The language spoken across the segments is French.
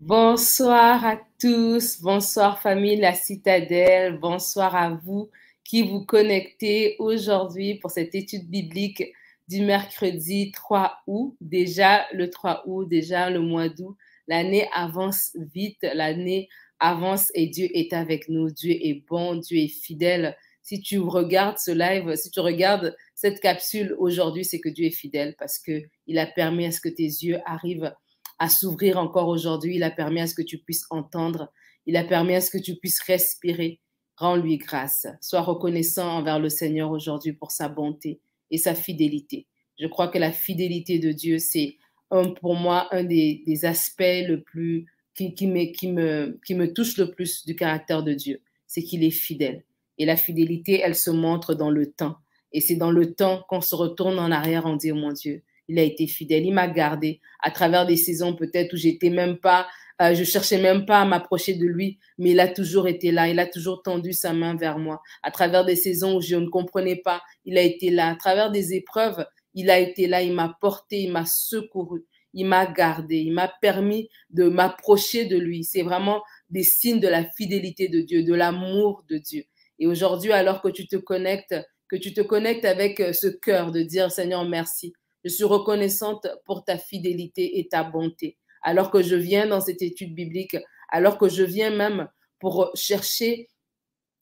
Bonsoir à tous, bonsoir famille La Citadelle, bonsoir à vous qui vous connectez aujourd'hui pour cette étude biblique du mercredi 3 août. Déjà le 3 août, déjà le mois d'août. L'année avance vite, l'année avance et Dieu est avec nous. Dieu est bon, Dieu est fidèle. Si tu regardes ce live, si tu regardes cette capsule aujourd'hui, c'est que Dieu est fidèle parce que il a permis à ce que tes yeux arrivent à s'ouvrir encore aujourd'hui. Il a permis à ce que tu puisses entendre. Il a permis à ce que tu puisses respirer. Rends-lui grâce. Sois reconnaissant envers le Seigneur aujourd'hui pour sa bonté et sa fidélité. Je crois que la fidélité de Dieu, c'est pour moi un des, aspects le plus qui, me, qui, me, qui me touche le plus du caractère de Dieu. C'est qu'il est fidèle. Et la fidélité, elle se montre dans le temps. Et c'est dans le temps qu'on se retourne en arrière en dit, oh mon Dieu, il a été fidèle. Il m'a gardé à travers des saisons peut-être où j'étais même pas, euh, je cherchais même pas à m'approcher de lui, mais il a toujours été là. Il a toujours tendu sa main vers moi. À travers des saisons où je ne comprenais pas, il a été là. À travers des épreuves, il a été là. Il m'a porté, il m'a secouru, il m'a gardé, il m'a permis de m'approcher de lui. C'est vraiment des signes de la fidélité de Dieu, de l'amour de Dieu. Et aujourd'hui, alors que tu te connectes, que tu te connectes avec euh, ce cœur de dire Seigneur, merci. Je suis reconnaissante pour ta fidélité et ta bonté. Alors que je viens dans cette étude biblique, alors que je viens même pour chercher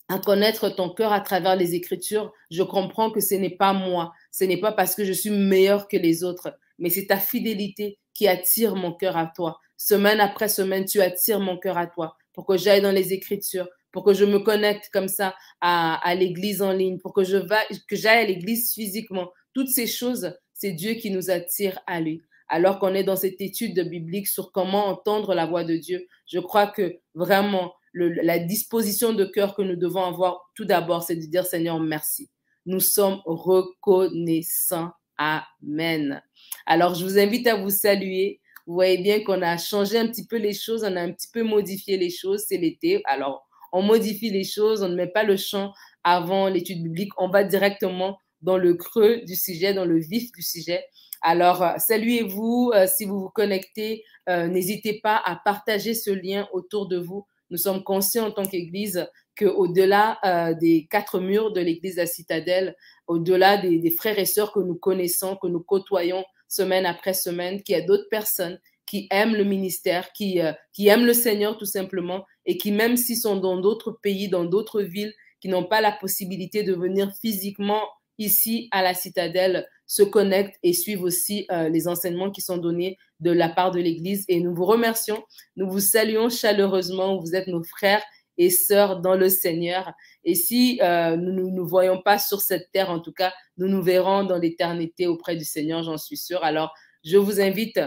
à connaître ton cœur à travers les Écritures, je comprends que ce n'est pas moi, ce n'est pas parce que je suis meilleur que les autres, mais c'est ta fidélité qui attire mon cœur à toi. Semaine après semaine, tu attires mon cœur à toi pour que j'aille dans les Écritures, pour que je me connecte comme ça à, l'église en ligne, pour que j'aille à l'église physiquement. Toutes ces choses, c'est Dieu qui nous attire à lui. Alors qu'on est dans cette étude biblique sur comment entendre la voix de Dieu, je crois que vraiment la disposition de cœur que nous devons avoir tout d'abord, c'est de dire Seigneur, merci. Nous sommes reconnaissants. Amen. Alors, je vous invite à vous saluer. Vous voyez bien qu'on a changé un petit peu les choses, on a un petit peu modifié les choses. C'est l'été. Alors, on modifie les choses, on ne met pas le chant avant l'étude biblique, on va directement dans le creux du sujet, dans le vif du sujet. Alors, euh, saluez-vous. Euh, si vous vous connectez, euh, n'hésitez pas à partager ce lien autour de vous. Nous sommes conscients en tant qu'Église qu'au-delà des quatre murs de l'Église de la Citadelle, au-delà des, frères et sœurs que nous connaissons, que nous côtoyons semaine après semaine, qu'il y a d'autres personnes qui aiment le ministère, qui, qui aiment le Seigneur tout simplement, et qui, même s'ils sont dans d'autres pays, dans d'autres villes, qui n'ont pas la possibilité de venir physiquement ici à la citadelle se connectent et suivent aussi euh, les enseignements qui sont donnés de la part de l'Église. Et nous vous remercions, nous vous saluons chaleureusement. Vous êtes nos frères et sœurs dans le Seigneur. Et si euh, nous ne nous, voyons pas sur cette terre, en tout cas, nous nous verrons dans l'éternité auprès du Seigneur, j'en suis sûre. Alors, je vous invite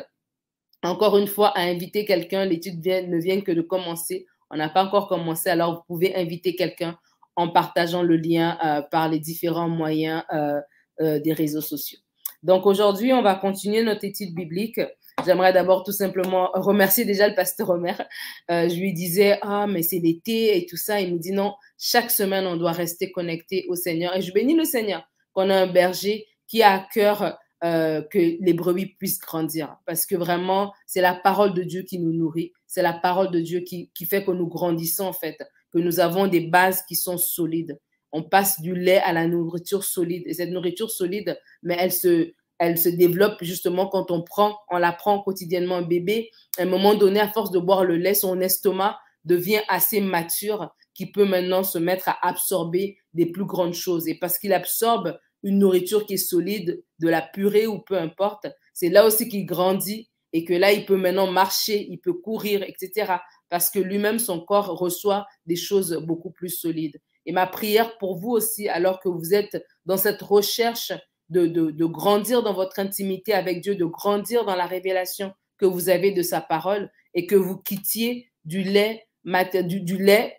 encore une fois à inviter quelqu'un. L'étude ne vient que de commencer. On n'a pas encore commencé, alors vous pouvez inviter quelqu'un en partageant le lien euh, par les différents moyens euh, euh, des réseaux sociaux. Donc aujourd'hui, on va continuer notre étude biblique. J'aimerais d'abord tout simplement remercier déjà le pasteur Omer. je lui disais, ah, mais c'est l'été et tout ça. Il me dit, non, chaque semaine, on doit rester connecté au Seigneur. Et je bénis le Seigneur qu'on a un berger qui a à cœur que les brebis puissent grandir. Parce que vraiment, c'est la parole de Dieu qui nous nourrit. C'est la parole de Dieu qui, qui fait que nous grandissons, en fait que nous avons des bases qui sont solides. On passe du lait à la nourriture solide. Et cette nourriture solide, mais elle se, elle développe justement quand on prend, on la prend quotidiennement un bébé. À un moment donné, à force de boire le lait, son estomac devient assez mature qui peut maintenant se mettre à absorber des plus grandes choses. Et parce qu'il absorbe une nourriture qui est solide, de la purée ou peu importe, c'est là aussi qu'il grandit et que là, il peut maintenant marcher, il peut courir, etc parce que lui-même, son corps reçoit des choses beaucoup plus solides. Et ma prière pour vous aussi, alors que vous êtes dans cette recherche de, grandir dans votre intimité avec Dieu, de grandir dans la révélation que vous avez de sa parole et que vous quittiez du lait,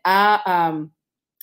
à,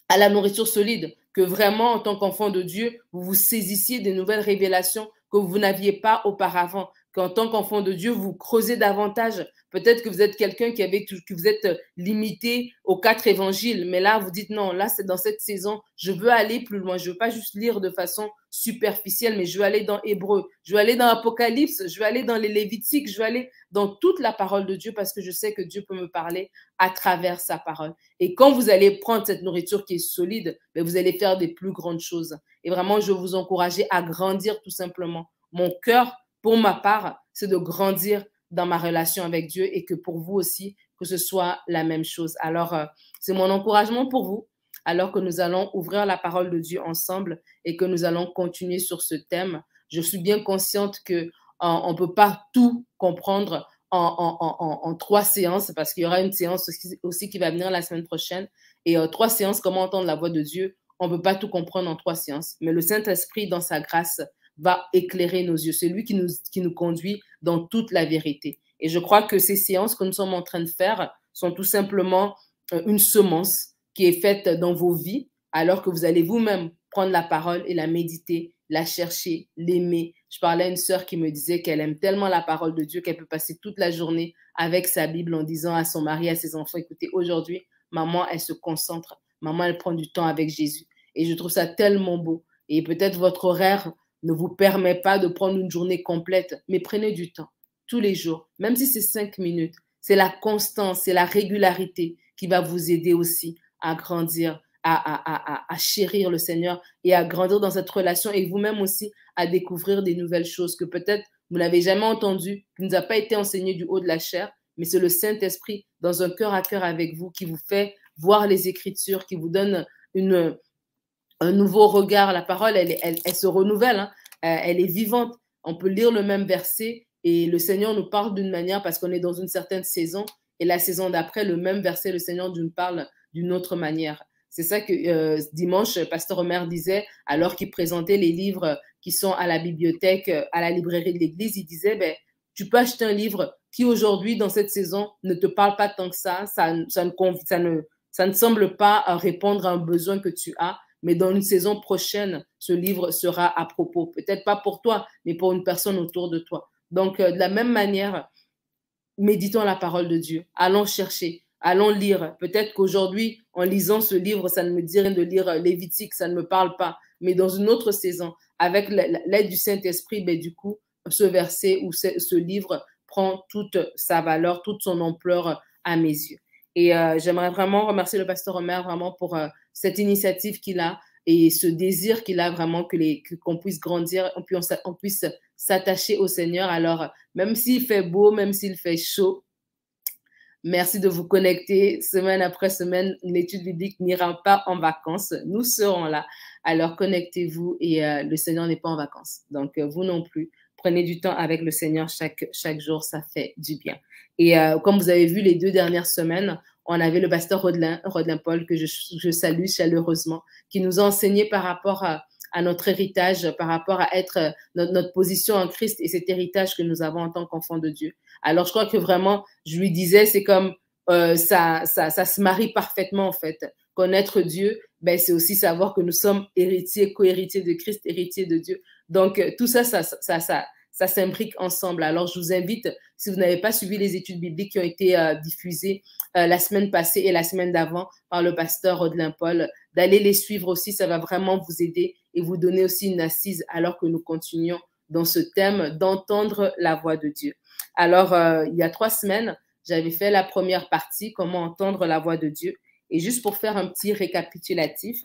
à la nourriture solide, que vraiment, en tant qu'enfant de Dieu, vous vous saisissiez des nouvelles révélations que vous n'aviez pas auparavant, qu'en tant qu'enfant de Dieu, vous creusez davantage. Peut-être que vous êtes quelqu'un qui avait que vous êtes limité aux quatre évangiles, mais là vous dites non, là c'est dans cette saison, je veux aller plus loin. Je veux pas juste lire de façon superficielle, mais je veux aller dans Hébreu, je veux aller dans Apocalypse, je veux aller dans les Lévitiques, je veux aller dans toute la parole de Dieu parce que je sais que Dieu peut me parler à travers sa parole. Et quand vous allez prendre cette nourriture qui est solide, ben, vous allez faire des plus grandes choses. Et vraiment, je veux vous encourager à grandir tout simplement. Mon cœur pour ma part, c'est de grandir dans ma relation avec Dieu et que pour vous aussi, que ce soit la même chose. Alors, euh, c'est mon encouragement pour vous, alors que nous allons ouvrir la parole de Dieu ensemble et que nous allons continuer sur ce thème. Je suis bien consciente que on ne peut pas tout comprendre en, trois séances parce qu'il y aura une séance aussi, qui va venir la semaine prochaine. Et euh, trois séances, comment entendre la voix de Dieu, on ne peut pas tout comprendre en trois séances. Mais le Saint-Esprit, dans sa grâce, va éclairer nos yeux. C'est lui qui nous, qui nous conduit dans toute la vérité. Et je crois que ces séances que nous sommes en train de faire sont tout simplement euh, une semence qui est faite dans vos vies, alors que vous allez vous-même prendre la parole et la méditer, la chercher, l'aimer. Je parlais à une sœur qui me disait qu'elle aime tellement la parole de Dieu qu'elle peut passer toute la journée avec sa Bible en disant à son mari, à ses enfants, écoutez, aujourd'hui, maman, elle se concentre, maman, elle prend du temps avec Jésus. Et je trouve ça tellement beau. Et peut-être votre horaire ne vous permet pas de prendre une journée complète, mais prenez du temps tous les jours, même si c'est cinq minutes. C'est la constance, c'est la régularité qui va vous aider aussi à grandir, à, chérir le Seigneur et à grandir dans cette relation et vous-même aussi à découvrir des nouvelles choses que peut-être vous n'avez jamais entendues, qui ne nous a pas été enseigné du haut de la chair, mais c'est le Saint-Esprit dans un cœur à cœur avec vous qui vous fait voir les Écritures, qui vous donne une, un nouveau regard. La parole, elle, se renouvelle, hein. euh, elle est vivante. On peut lire le même verset et le Seigneur nous parle d'une manière parce qu'on est dans une certaine saison et la saison d'après, le même verset, le Seigneur nous parle d'une autre manière. C'est ça que euh, dimanche, Pasteur Omer disait, alors qu'il présentait les livres qui sont à la bibliothèque, à la librairie de l'Église, il disait, ben, tu peux acheter un livre qui aujourd'hui, dans cette saison, ne te parle pas tant que ça, ça, ça, ne, ça, ne, ça ne semble pas répondre à un besoin que tu as, mais dans une saison prochaine, ce livre sera à propos. Peut-être pas pour toi, mais pour une personne autour de toi. Donc, euh, de la même manière, méditons la parole de Dieu. Allons chercher, allons lire. Peut-être qu'aujourd'hui, en lisant ce livre, ça ne me dit rien de lire Lévitique, ça ne me parle pas. Mais dans une autre saison, avec l'aide du Saint-Esprit, ben, du coup, ce verset ou ce, livre prend toute sa valeur, toute son ampleur à mes yeux. Et euh, j'aimerais vraiment remercier le pasteur Omer vraiment pour cette initiative qu'il a et ce désir qu'il a vraiment que les qu'on puisse grandir, on puisse, puisse s'attacher au Seigneur. Alors, même s'il fait beau, même s'il fait chaud, merci de vous connecter semaine après semaine. L'étude biblique n'ira pas en vacances. Nous serons là. Alors, connectez-vous et euh, le Seigneur n'est pas en vacances. Donc, euh, vous non plus. Prenez du temps avec le Seigneur chaque, chaque jour, ça fait du bien. Et euh, comme vous avez vu les deux dernières semaines, on avait le pasteur Rodelin, Rodelin Paul, que je, salue chaleureusement, qui nous a enseigné par rapport à, notre héritage, par rapport à être euh, notre, position en Christ et cet héritage que nous avons en tant qu'enfants de Dieu. Alors, je crois que vraiment, je lui disais, c'est comme euh, ça, ça, ça se marie parfaitement en fait. Connaître Dieu, ben, c'est aussi savoir que nous sommes héritiers, co-héritiers de Christ, héritiers de Dieu. Donc, euh, tout ça, ça, ça, ça, ça s'imbrique ensemble. Alors, je vous invite, si vous n'avez pas suivi les études bibliques qui ont été euh, diffusées euh, la semaine passée et la semaine d'avant par le pasteur Rodelin Paul, d'aller les suivre aussi. Ça va vraiment vous aider et vous donner aussi une assise alors que nous continuons dans ce thème d'entendre la voix de Dieu. Alors, euh, il y a trois semaines, j'avais fait la première partie, comment entendre la voix de Dieu. Et juste pour faire un petit récapitulatif,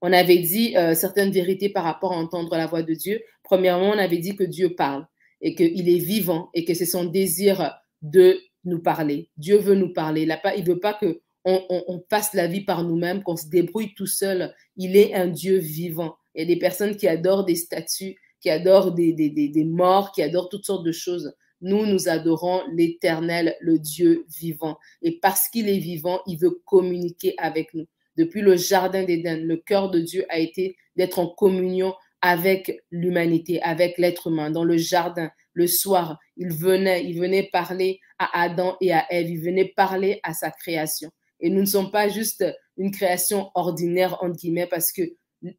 on avait dit certaines vérités par rapport à entendre la voix de Dieu. Premièrement, on avait dit que Dieu parle et qu'il est vivant et que c'est son désir de nous parler. Dieu veut nous parler. Il ne veut pas que on, passe la vie par nous-mêmes, qu'on se débrouille tout seul. Il est un Dieu vivant. Il y a des personnes qui adorent des statues, qui adorent des, des, des morts, qui adorent toutes sortes de choses. Nous, nous adorons l'Éternel, le Dieu vivant. Et parce qu'il est vivant, il veut communiquer avec nous. Depuis le Jardin d'Éden, le cœur de Dieu a été d'être en communion avec l'humanité, avec l'être humain. Dans le jardin, le soir, il venait, il venait parler à Adam et à Ève, il venait parler à sa création. Et nous ne sommes pas juste une création ordinaire, entre guillemets, parce que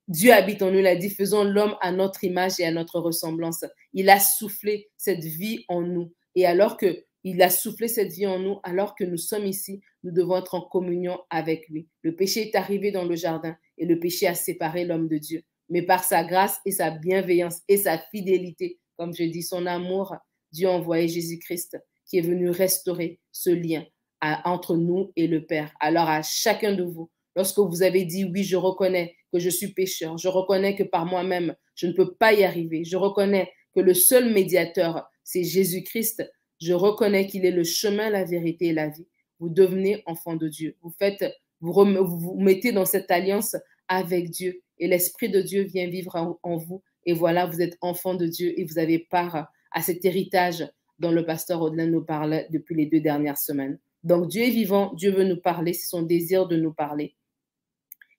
Dieu habite en nous, il a dit, faisons l'homme à notre image et à notre ressemblance. Il a soufflé cette vie en nous. Et alors que il a soufflé cette vie en nous, alors que nous sommes ici, nous devons être en communion avec lui. Le péché est arrivé dans le jardin et le péché a séparé l'homme de Dieu. Mais par sa grâce et sa bienveillance et sa fidélité, comme je dis, son amour, Dieu a envoyé Jésus-Christ qui est venu restaurer ce lien entre nous et le Père. Alors à chacun de vous, lorsque vous avez dit oui, je reconnais que je suis pécheur, je reconnais que par moi-même, je ne peux pas y arriver, je reconnais que le seul médiateur, c'est Jésus-Christ, je reconnais qu'il est le chemin, la vérité et la vie. Vous devenez enfant de Dieu. Vous faites, vous vous mettez dans cette alliance avec Dieu et l'Esprit de Dieu vient vivre en, vous. Et voilà, vous êtes enfant de Dieu et vous avez part à cet héritage dont le pasteur Audelin nous parle depuis les deux dernières semaines. Donc Dieu est vivant, Dieu veut nous parler, c'est son désir de nous parler.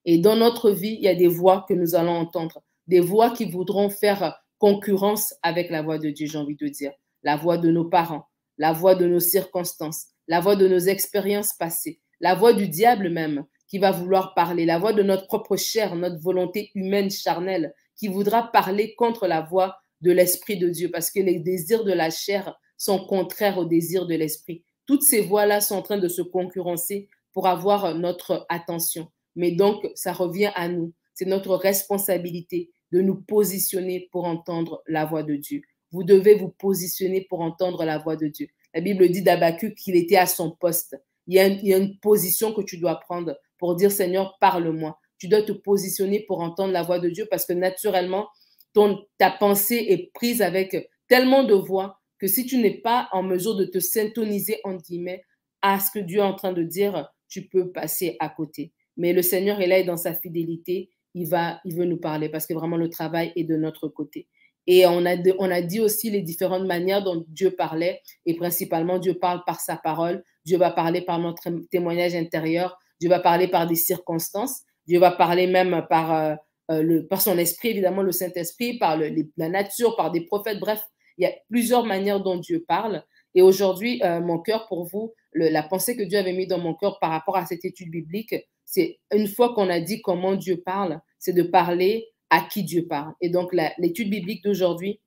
Et dans notre vie, il y a des voix que nous allons entendre, des voix qui voudront faire concurrence avec la voix de Dieu, j'ai envie de dire, la voix de nos parents, la voix de nos circonstances, la voix de nos expériences passées, la voix du diable même qui va vouloir parler, la voix de notre propre chair, notre volonté humaine charnelle qui voudra parler contre la voix de l'Esprit de Dieu parce que les désirs de la chair sont contraires aux désirs de l'Esprit. Toutes ces voix-là sont en train de se concurrencer pour avoir notre attention. Mais donc, ça revient à nous. C'est notre responsabilité de nous positionner pour entendre la voix de Dieu. Vous devez vous positionner pour entendre la voix de Dieu. La Bible dit d'Abacu qu'il était à son poste. Il y, a une, il y, a une, position que tu dois prendre pour dire Seigneur, parle-moi. Tu dois te positionner pour entendre la voix de Dieu parce que naturellement, ton, ta pensée est prise avec tellement de voix que si tu n'es pas en mesure de te syntoniser, en guillemets, à ce que Dieu est en train de dire, tu peux passer à côté. Mais le Seigneur est là et dans sa fidélité, il, va, il veut nous parler parce que vraiment le travail est de notre côté. Et on a, on a dit aussi les différentes manières dont Dieu parlait, et principalement Dieu parle par sa parole, Dieu va parler par notre témoignage intérieur, Dieu va parler par des circonstances, Dieu va parler même par, euh, euh son esprit, évidemment le Saint-Esprit, par la nature, par des prophètes, bref, il y a plusieurs manières dont Dieu parle. Et aujourd'hui, euh, mon cœur pour vous, la pensée que Dieu avait mis dans mon cœur par rapport à cette étude biblique, c'est une fois qu'on a dit comment Dieu parle, c'est de parler à qui Dieu parle. Et donc, l'étude biblique d'aujourd'hui,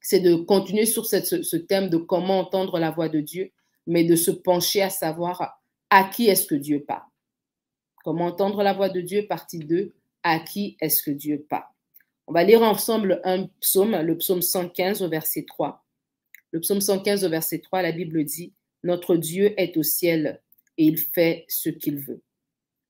c'est de continuer sur ce, thème de comment entendre la voix de Dieu, mais de se pencher à savoir à qui est-ce que Dieu parle? Comment entendre la voix de Dieu, partie 2, à qui est-ce que Dieu parle? On va lire ensemble un psaume, le psaume 115 au verset 3. Le psaume 115 au verset 3, la Bible dit, Notre Dieu est au ciel et il fait ce qu'il veut.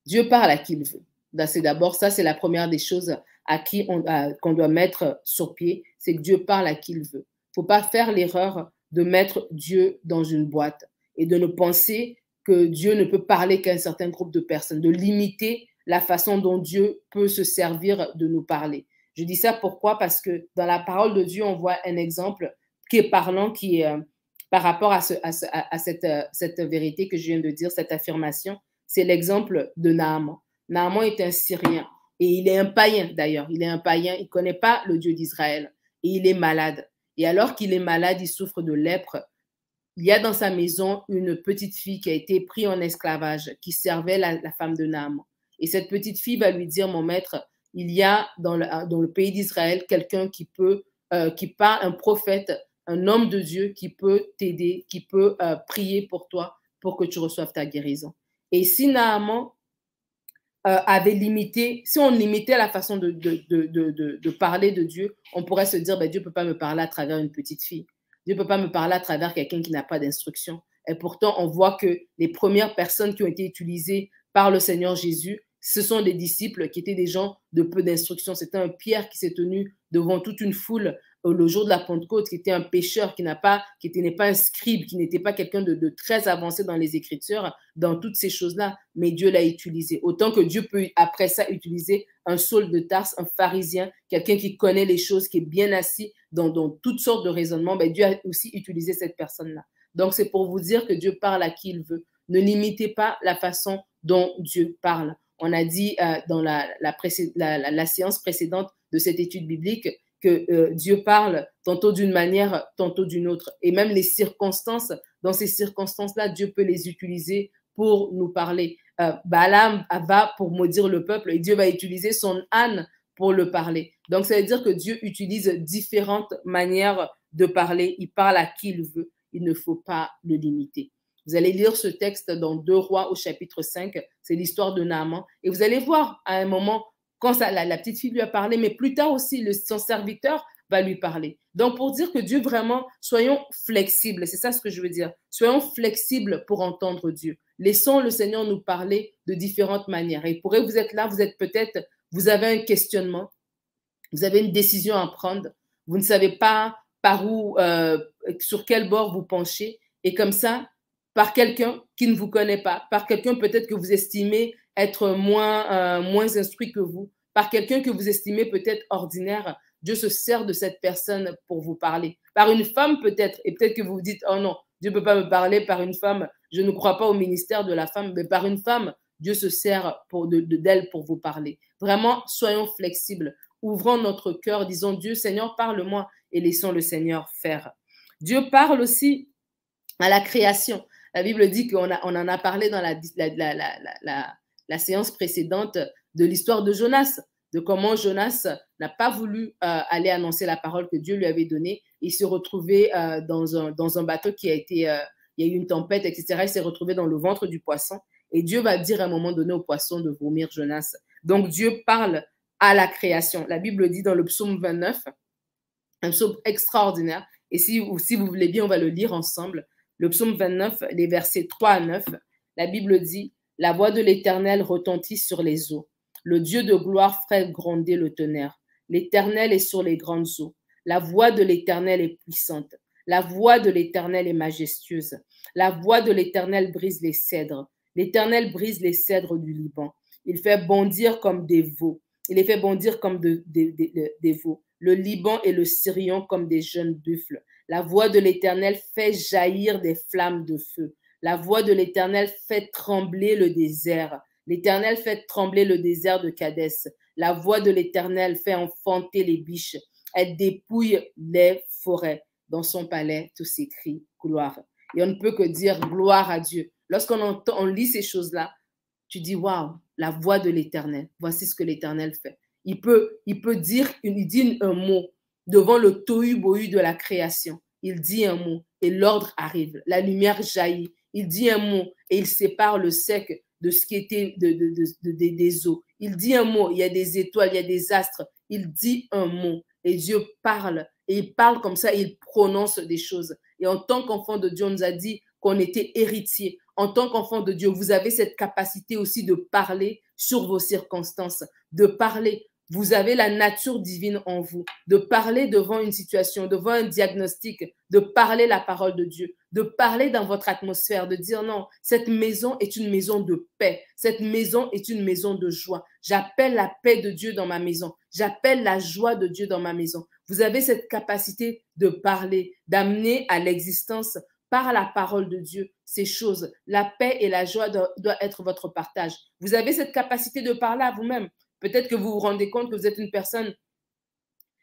Dieu parle à qui il veut. C'est d'abord ça, c'est la première des choses à qui on qu'on doit mettre sur pied, c'est que Dieu parle à qui il veut. Il faut pas faire l'erreur de mettre Dieu dans une boîte et de ne penser que Dieu ne peut parler qu'à un certain groupe de personnes, de limiter la façon dont Dieu peut se servir de nous parler. Je dis ça pourquoi? Parce que dans la parole de Dieu, on voit un exemple qui est parlant, qui est euh, par rapport à, ce, à, ce, à cette, euh, cette, vérité que je viens de dire, cette affirmation. C'est l'exemple de Naaman. Naaman est un Syrien et il est un païen d'ailleurs. Il est un païen, il ne connaît pas le Dieu d'Israël et il est malade. Et alors qu'il est malade, il souffre de lèpre. Il y a dans sa maison une petite fille qui a été prise en esclavage, qui servait la, femme de Naaman. Et cette petite fille va lui dire, mon maître, il y a dans le, pays d'Israël quelqu'un qui peut, euh, qui parle, un prophète, un homme de Dieu qui peut t'aider, qui peut euh, prier pour toi pour que tu reçoives ta guérison. Et si Naaman euh, avait limité, si on limitait la façon de, de, parler de Dieu, on pourrait se dire, ben, Dieu ne peut pas me parler à travers une petite fille. Dieu ne peut pas me parler à travers quelqu'un qui n'a pas d'instruction. Et pourtant, on voit que les premières personnes qui ont été utilisées par le Seigneur Jésus, ce sont des disciples qui étaient des gens de peu d'instruction. C'était un Pierre qui s'est tenu devant toute une foule le jour de la Pentecôte, qui était un pécheur, qui n'a pas, qui n'est pas un scribe, qui n'était pas quelqu'un de, de, très avancé dans les Écritures, dans toutes ces choses-là. Mais Dieu l'a utilisé. Autant que Dieu peut après ça utiliser un Saul de Tarse, un pharisien, quelqu'un qui connaît les choses, qui est bien assis dans, dans toutes sortes de raisonnements. Ben Dieu a aussi utilisé cette personne-là. Donc c'est pour vous dire que Dieu parle à qui il veut. Ne limitez pas la façon dont Dieu parle. On a dit euh, dans la, séance précédente de cette étude biblique que euh, Dieu parle tantôt d'une manière, tantôt d'une autre. Et même les circonstances, dans ces circonstances-là, Dieu peut les utiliser pour nous parler. euh, Balaam va pour maudire le peuple et Dieu va utiliser son âne pour le parler. Donc, ça veut dire que Dieu utilise différentes manières de parler. Il parle à qui il veut. Il ne faut pas le limiter. Vous allez lire ce texte dans Deux Rois au chapitre 5. C'est l'histoire de Naaman. Et vous allez voir à un moment, quand la, petite fille lui a parlé, mais plus tard aussi, son serviteur va lui parler. Donc, pour dire que Dieu vraiment, soyons flexibles. C'est ça ce que je veux dire. Soyons flexibles pour entendre Dieu. Laissons le Seigneur nous parler de différentes manières. Et pourrait vous être là, vous êtes peut-être, vous avez un questionnement, vous avez une décision à prendre, vous ne savez pas par où, euh, sur quel bord vous penchez. Et comme ça, par quelqu'un qui ne vous connaît pas, par quelqu'un peut-être que vous estimez être moins, euh, moins instruit que vous, par quelqu'un que vous estimez peut-être ordinaire, Dieu se sert de cette personne pour vous parler. Par une femme peut-être, et peut-être que vous vous dites, oh non, Dieu ne peut pas me parler par une femme, je ne crois pas au ministère de la femme, mais par une femme, Dieu se sert pour, d'elle pour vous parler. Vraiment, soyons flexibles, ouvrons notre cœur, disons, Dieu, Seigneur, parle-moi et laissons le Seigneur faire. Dieu parle aussi à la création. La Bible dit qu'on on en a parlé dans la, la, séance précédente de l'histoire de Jonas, de comment Jonas n'a pas voulu euh, aller annoncer la parole que Dieu lui avait donnée. Il s'est retrouvé euh, dans, un, dans un bateau qui a été, euh, il y a eu une tempête, etc. Il s'est retrouvé dans le ventre du poisson. Et Dieu va dire à un moment donné au poisson de vomir Jonas. Donc Dieu parle à la création. La Bible dit dans le psaume 29, un psaume extraordinaire. Et si, vous voulez bien, on va le lire ensemble le psaume 29, les versets 3 à 9, la Bible dit La voix de l'Éternel retentit sur les eaux. Le Dieu de gloire fait gronder le tonnerre. L'Éternel est sur les grandes eaux. La voix de l'Éternel est puissante. La voix de l'Éternel est majestueuse. La voix de l'Éternel brise les cèdres. L'Éternel brise les cèdres du Liban. Il fait bondir comme des veaux. Il les fait bondir comme des veaux. Le Liban et le Syrion comme des jeunes buffles. La voix de l'Éternel fait jaillir des flammes de feu. La voix de l'Éternel fait trembler le désert. L'Éternel fait trembler le désert de Cadès. La voix de l'Éternel fait enfanter les biches. Elle dépouille les forêts. Dans son palais, tout s'écrit gloire. Et on ne peut que dire gloire à Dieu. Lorsqu'on lit ces choses-là, tu dis waouh, la voix de l'Éternel. Voici ce que l'Éternel fait. Il peut, dire, il dit un mot devant le tohu-bohu de la création. Il dit un mot et l'ordre arrive. La lumière jaillit. Il dit un mot et il sépare le sec de ce qui était de, des eaux. Il dit un mot, il y a des étoiles, il y a des astres. Il dit un mot et Dieu parle. Et il parle comme ça, il prononce des choses. Et en tant qu'enfant de Dieu, on nous a dit qu'on était héritier. En tant qu'enfant de Dieu, vous avez cette capacité aussi de parler sur vos circonstances, de parler vous avez la nature divine en vous, de parler devant une situation, devant un diagnostic, de parler la parole de Dieu, de parler dans votre atmosphère, de dire non, cette maison est une maison de paix, cette maison est une maison de joie. J'appelle la paix de Dieu dans ma maison, j'appelle la joie de Dieu dans ma maison. Vous avez cette capacité de parler, d'amener à l'existence par la parole de Dieu ces choses. La paix et la joie doivent être votre partage. Vous avez cette capacité de parler à vous-même. Peut-être que vous vous rendez compte que vous êtes une personne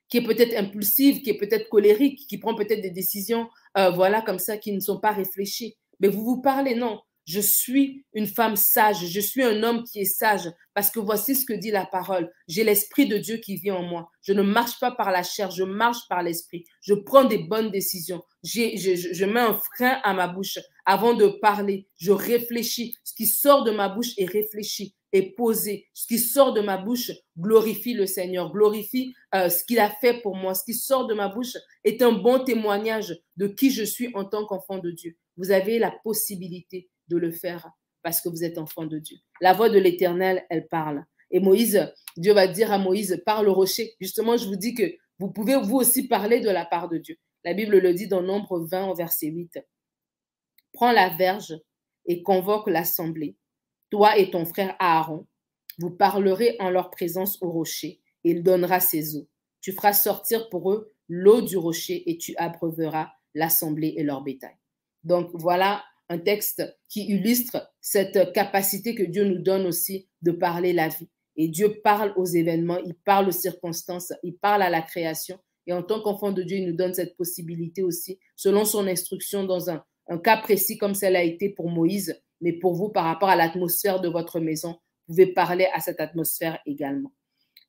qui est peut-être impulsive, qui est peut-être colérique, qui prend peut-être des décisions, euh, voilà, comme ça, qui ne sont pas réfléchies. Mais vous vous parlez, non. Je suis une femme sage, je suis un homme qui est sage, parce que voici ce que dit la parole. J'ai l'Esprit de Dieu qui vit en moi. Je ne marche pas par la chair, je marche par l'Esprit. Je prends des bonnes décisions. Je, mets un frein à ma bouche avant de parler. Je réfléchis. Ce qui sort de ma bouche est réfléchi est posé. Ce qui sort de ma bouche glorifie le Seigneur, glorifie euh, ce qu'il a fait pour moi. Ce qui sort de ma bouche est un bon témoignage de qui je suis en tant qu'enfant de Dieu. Vous avez la possibilité de le faire parce que vous êtes enfant de Dieu. La voix de l'Éternel, elle parle. Et Moïse, Dieu va dire à Moïse, parle au rocher. Justement, je vous dis que vous pouvez vous aussi parler de la part de Dieu. La Bible le dit dans Nombre 20 au verset 8. Prends la verge et convoque l'assemblée toi et ton frère Aaron, vous parlerez en leur présence au rocher, et il donnera ses eaux. Tu feras sortir pour eux l'eau du rocher, et tu abreuveras l'assemblée et leur bétail. Donc voilà un texte qui illustre cette capacité que Dieu nous donne aussi de parler la vie. Et Dieu parle aux événements, il parle aux circonstances, il parle à la création. Et en tant qu'enfant de Dieu, il nous donne cette possibilité aussi, selon son instruction dans un, cas précis comme cela a été pour Moïse, mais pour vous, par rapport à l'atmosphère de votre maison, vous pouvez parler à cette atmosphère également.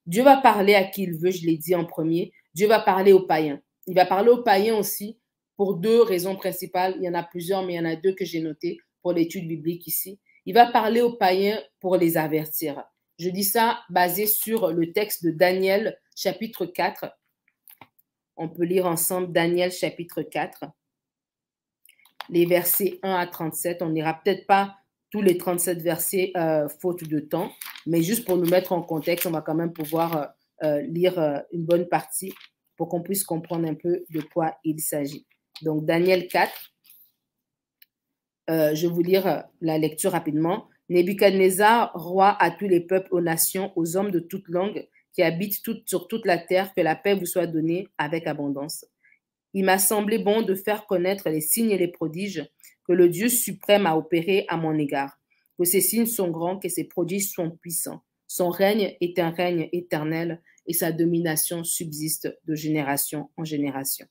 Dieu va parler à qui il veut, je l'ai dit en premier. Dieu va parler aux païens. Il va parler aux païens aussi pour deux raisons principales. Il y en a plusieurs, mais il y en a deux que j'ai notées pour l'étude biblique ici. Il va parler aux païens pour les avertir. Je dis ça basé sur le texte de Daniel chapitre 4. On peut lire ensemble Daniel chapitre 4, les versets 1 à 37. On n'ira peut-être pas tous les 37 versets euh, faute de temps, mais juste pour nous mettre en contexte, on va quand même pouvoir euh, euh, lire une bonne partie pour qu'on puisse comprendre un peu de quoi il s'agit. Donc Daniel 4, je vais vous lire la lecture rapidement. Nebuchadnezzar, roi à tous les peuples, aux nations, aux hommes de toute langue qui habitent sur toute la terre, que la paix vous soit donnée avec abondance. Il m'a semblé bon de faire connaître les signes et les prodiges que le Dieu suprême a opérés à mon égard, que ces signes sont grands, que ces prodiges sont puissants. Son règne est un règne éternel et sa domination subsiste de génération en génération.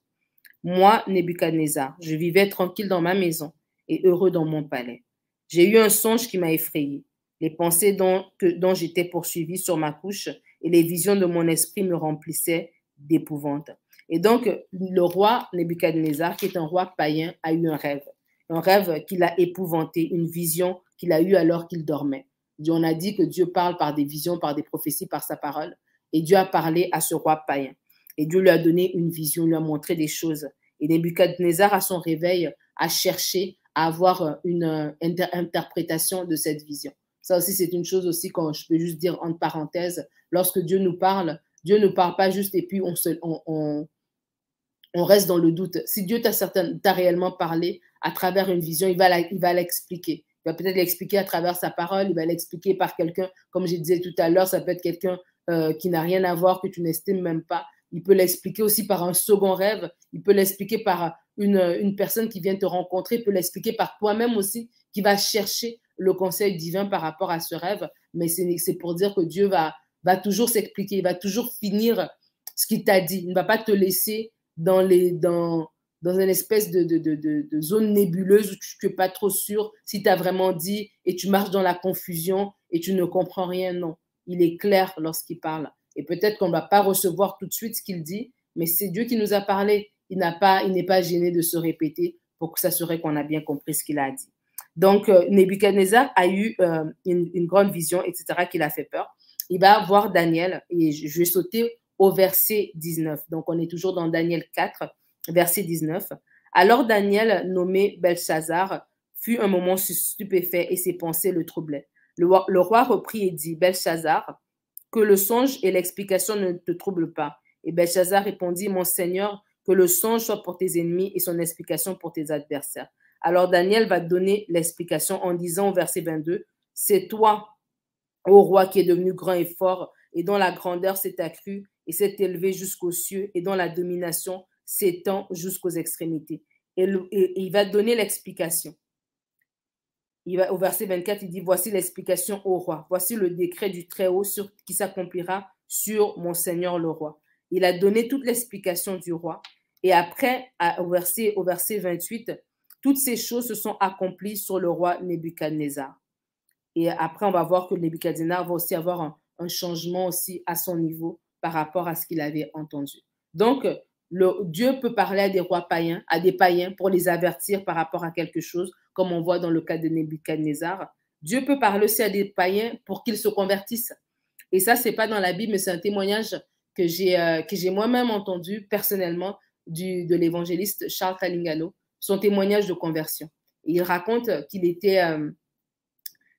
Moi, Nebuchadnezzar, je vivais tranquille dans ma maison et heureux dans mon palais. J'ai eu un songe qui m'a effrayé. Les pensées dont, j'étais poursuivi sur ma couche et les visions de mon esprit me remplissaient d'épouvante. Et donc, le roi Nebuchadnezzar, qui est un roi païen, a eu un rêve. Un rêve qui l'a épouvanté, une vision qu'il a eue alors qu'il dormait. On a dit que Dieu parle par des visions, par des prophéties, par sa parole. Et Dieu a parlé à ce roi païen. Et Dieu lui a donné une vision, lui a montré des choses. Et Nebuchadnezzar, à son réveil, a cherché à avoir euh, une euh, interprétation de cette vision. Ça aussi, c'est une chose aussi quand je peux juste dire entre parenthèses, lorsque Dieu nous parle, Dieu ne parle pas juste et puis on, se, on, on, reste dans le doute. Si Dieu t'a réellement parlé à travers une vision, il va l'expliquer. Il va peut-être l'expliquer à travers sa parole, il va l'expliquer par quelqu'un, comme je disais tout à l'heure, ça peut être quelqu'un euh, qui n'a rien à voir, que tu n'estimes même pas. Il peut l'expliquer aussi par un second rêve, il peut l'expliquer par une, personne qui vient te rencontrer peut l'expliquer par toi-même aussi, qui va chercher le conseil divin par rapport à ce rêve. Mais c'est pour dire que Dieu va, toujours s'expliquer, il va toujours finir ce qu'il t'a dit. Il ne va pas te laisser dans, les, dans, une espèce de, zone nébuleuse où tu n'es pas trop sûr si tu as vraiment dit et tu marches dans la confusion et tu ne comprends rien. Non, il est clair lorsqu'il parle. Et peut-être qu'on ne va pas recevoir tout de suite ce qu'il dit, mais c'est Dieu qui nous a parlé il n'a pas, il n'est pas gêné de se répéter pour s'assurer qu'on a bien compris ce qu'il a dit. Donc, euh, Nebuchadnezzar a eu euh, une, grande vision, etc., qui l'a fait peur. Il va voir Daniel, et je, vais sauter au verset 19. Donc, on est toujours dans Daniel 4, verset 19. Alors Daniel, nommé Belshazzar, fut un moment stupéfait et ses pensées le troublaient. Le roi reprit et dit, Belshazzar, que le songe et l'explication ne te troublent pas. Et Belshazzar répondit, Mon Seigneur, que le songe soit pour tes ennemis et son explication pour tes adversaires. Alors Daniel va donner l'explication en disant au verset 22, c'est toi, ô roi, qui est devenu grand et fort, et dont la grandeur s'est accrue et s'est élevée jusqu'aux cieux, et dont la domination s'étend jusqu'aux extrémités. Et, il va donner l'explication. Au verset 24, il dit, voici l'explication au roi, voici le décret du Très-Haut qui s'accomplira sur mon Seigneur le roi. Il a donné toute l'explication du roi. Et après, au, verset, au verset 28, toutes ces choses se sont accomplies sur le roi Nebuchadnezzar. Et après, on va voir que Nebuchadnezzar va aussi avoir un, changement aussi à son niveau par rapport à ce qu'il avait entendu. Donc, le, Dieu peut parler à des rois païens, à des païens pour les avertir par rapport à quelque chose, comme on voit dans le cas de Nebuchadnezzar. Dieu peut parler aussi à des païens pour qu'ils se convertissent. Et ça, c'est pas dans la Bible, mais c'est un témoignage que j'ai euh, moi-même entendu personnellement du, de l'évangéliste Charles Talingano, son témoignage de conversion. il raconte qu'il était euh,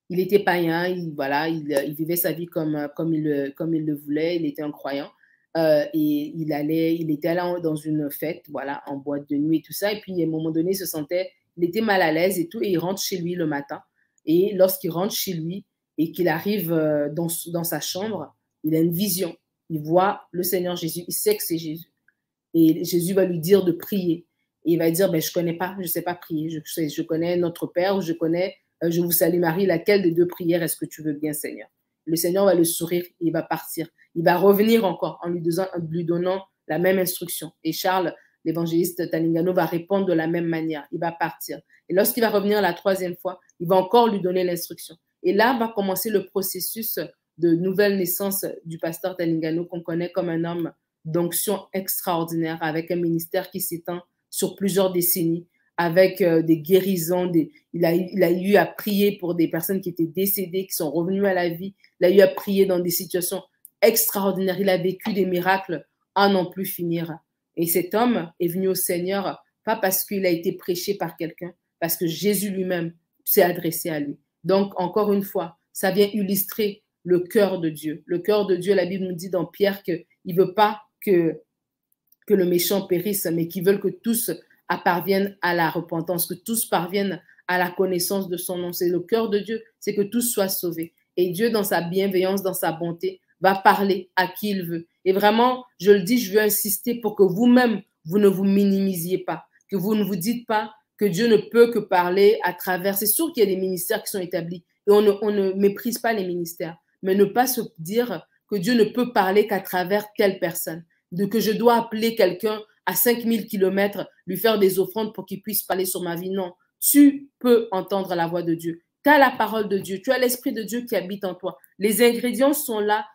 était païen, il, voilà, il, vivait sa vie comme, comme, il, comme il le voulait, il était un croyant. Euh, et il allait, il était allé dans une fête, voilà, en boîte de nuit et tout ça. Et puis, à un moment donné, il se sentait, il était mal à l'aise et tout. Et il rentre chez lui le matin. Et lorsqu'il rentre chez lui et qu'il arrive dans, dans sa chambre, il a une vision il voit le Seigneur Jésus, il sait que c'est Jésus. Et Jésus va lui dire de prier. Et il va dire, ben, je ne connais pas, je sais pas prier. Je, je connais notre Père, je connais, euh, je vous salue Marie, laquelle des deux prières est-ce que tu veux bien, Seigneur? Le Seigneur va le sourire, il va partir. Il va revenir encore en lui, donnant, lui donnant la même instruction. Et Charles l'évangéliste Talingano va répondre de la même manière. Il va partir. Et lorsqu'il va revenir la troisième fois, il va encore lui donner l'instruction. Et là va commencer le processus de nouvelle naissance du pasteur Talingano qu'on connaît comme un homme d'onction extraordinaire avec un ministère qui s'étend sur plusieurs décennies, avec euh, des guérisons. Des, il, a, il a eu à prier pour des personnes qui étaient décédées, qui sont revenues à la vie. Il a eu à prier dans des situations extraordinaires. Il a vécu des miracles à n'en plus finir. Et cet homme est venu au Seigneur, pas parce qu'il a été prêché par quelqu'un, parce que Jésus lui-même s'est adressé à lui. Donc, encore une fois, ça vient illustrer le cœur de Dieu. Le cœur de Dieu, la Bible nous dit dans Pierre qu'il ne veut pas que, que le méchant périsse, mais qu'il veut que tous parviennent à la repentance, que tous parviennent à la connaissance de son nom. C'est le cœur de Dieu, c'est que tous soient sauvés. Et Dieu, dans sa bienveillance, dans sa bonté, va parler à qui il veut. Et vraiment, je le dis, je veux insister pour que vous-même, vous ne vous minimisiez pas, que vous ne vous dites pas que Dieu ne peut que parler à travers. C'est sûr qu'il y a des ministères qui sont établis et on ne, méprise pas les ministères, mais ne pas se dire que Dieu ne peut parler qu'à travers telle personne, de que je dois appeler quelqu'un à 5000 kilomètres, lui faire des offrandes pour qu'il puisse parler sur ma vie. Non, tu peux entendre la voix de Dieu. Tu as la parole de Dieu, tu as l'Esprit de Dieu qui habite en toi. Les ingrédients sont là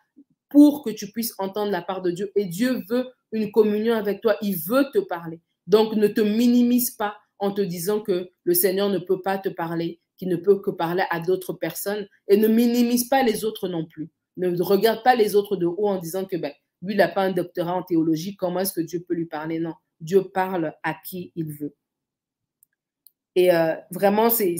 pour que tu puisses entendre la part de Dieu. Et Dieu veut une communion avec toi. Il veut te parler. Donc, ne te minimise pas en te disant que le Seigneur ne peut pas te parler, qu'il ne peut que parler à d'autres personnes. Et ne minimise pas les autres non plus. Ne regarde pas les autres de haut en disant que ben, lui, il n'a pas un doctorat en théologie. Comment est-ce que Dieu peut lui parler? Non. Dieu parle à qui il veut. Et euh, vraiment, c'est,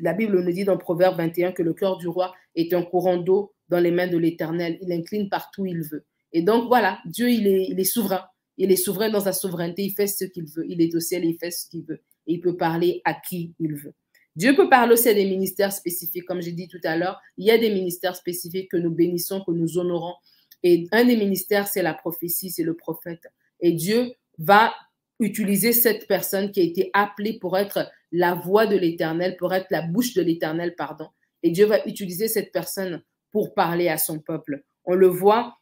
la Bible nous dit dans Proverbe 21 que le cœur du roi est un courant d'eau dans les mains de l'Éternel. Il incline partout où il veut. Et donc, voilà, Dieu, il est, il est souverain. Il est souverain dans sa souveraineté. Il fait ce qu'il veut. Il est au ciel il fait ce qu'il veut. Et il peut parler à qui il veut. Dieu peut parler aussi à des ministères spécifiques. Comme j'ai dit tout à l'heure, il y a des ministères spécifiques que nous bénissons, que nous honorons. Et un des ministères, c'est la prophétie, c'est le prophète. Et Dieu va utiliser cette personne qui a été appelée pour être la voix de l'Éternel, pour être la bouche de l'Éternel, pardon. Et Dieu va utiliser cette personne pour parler à son peuple. On le voit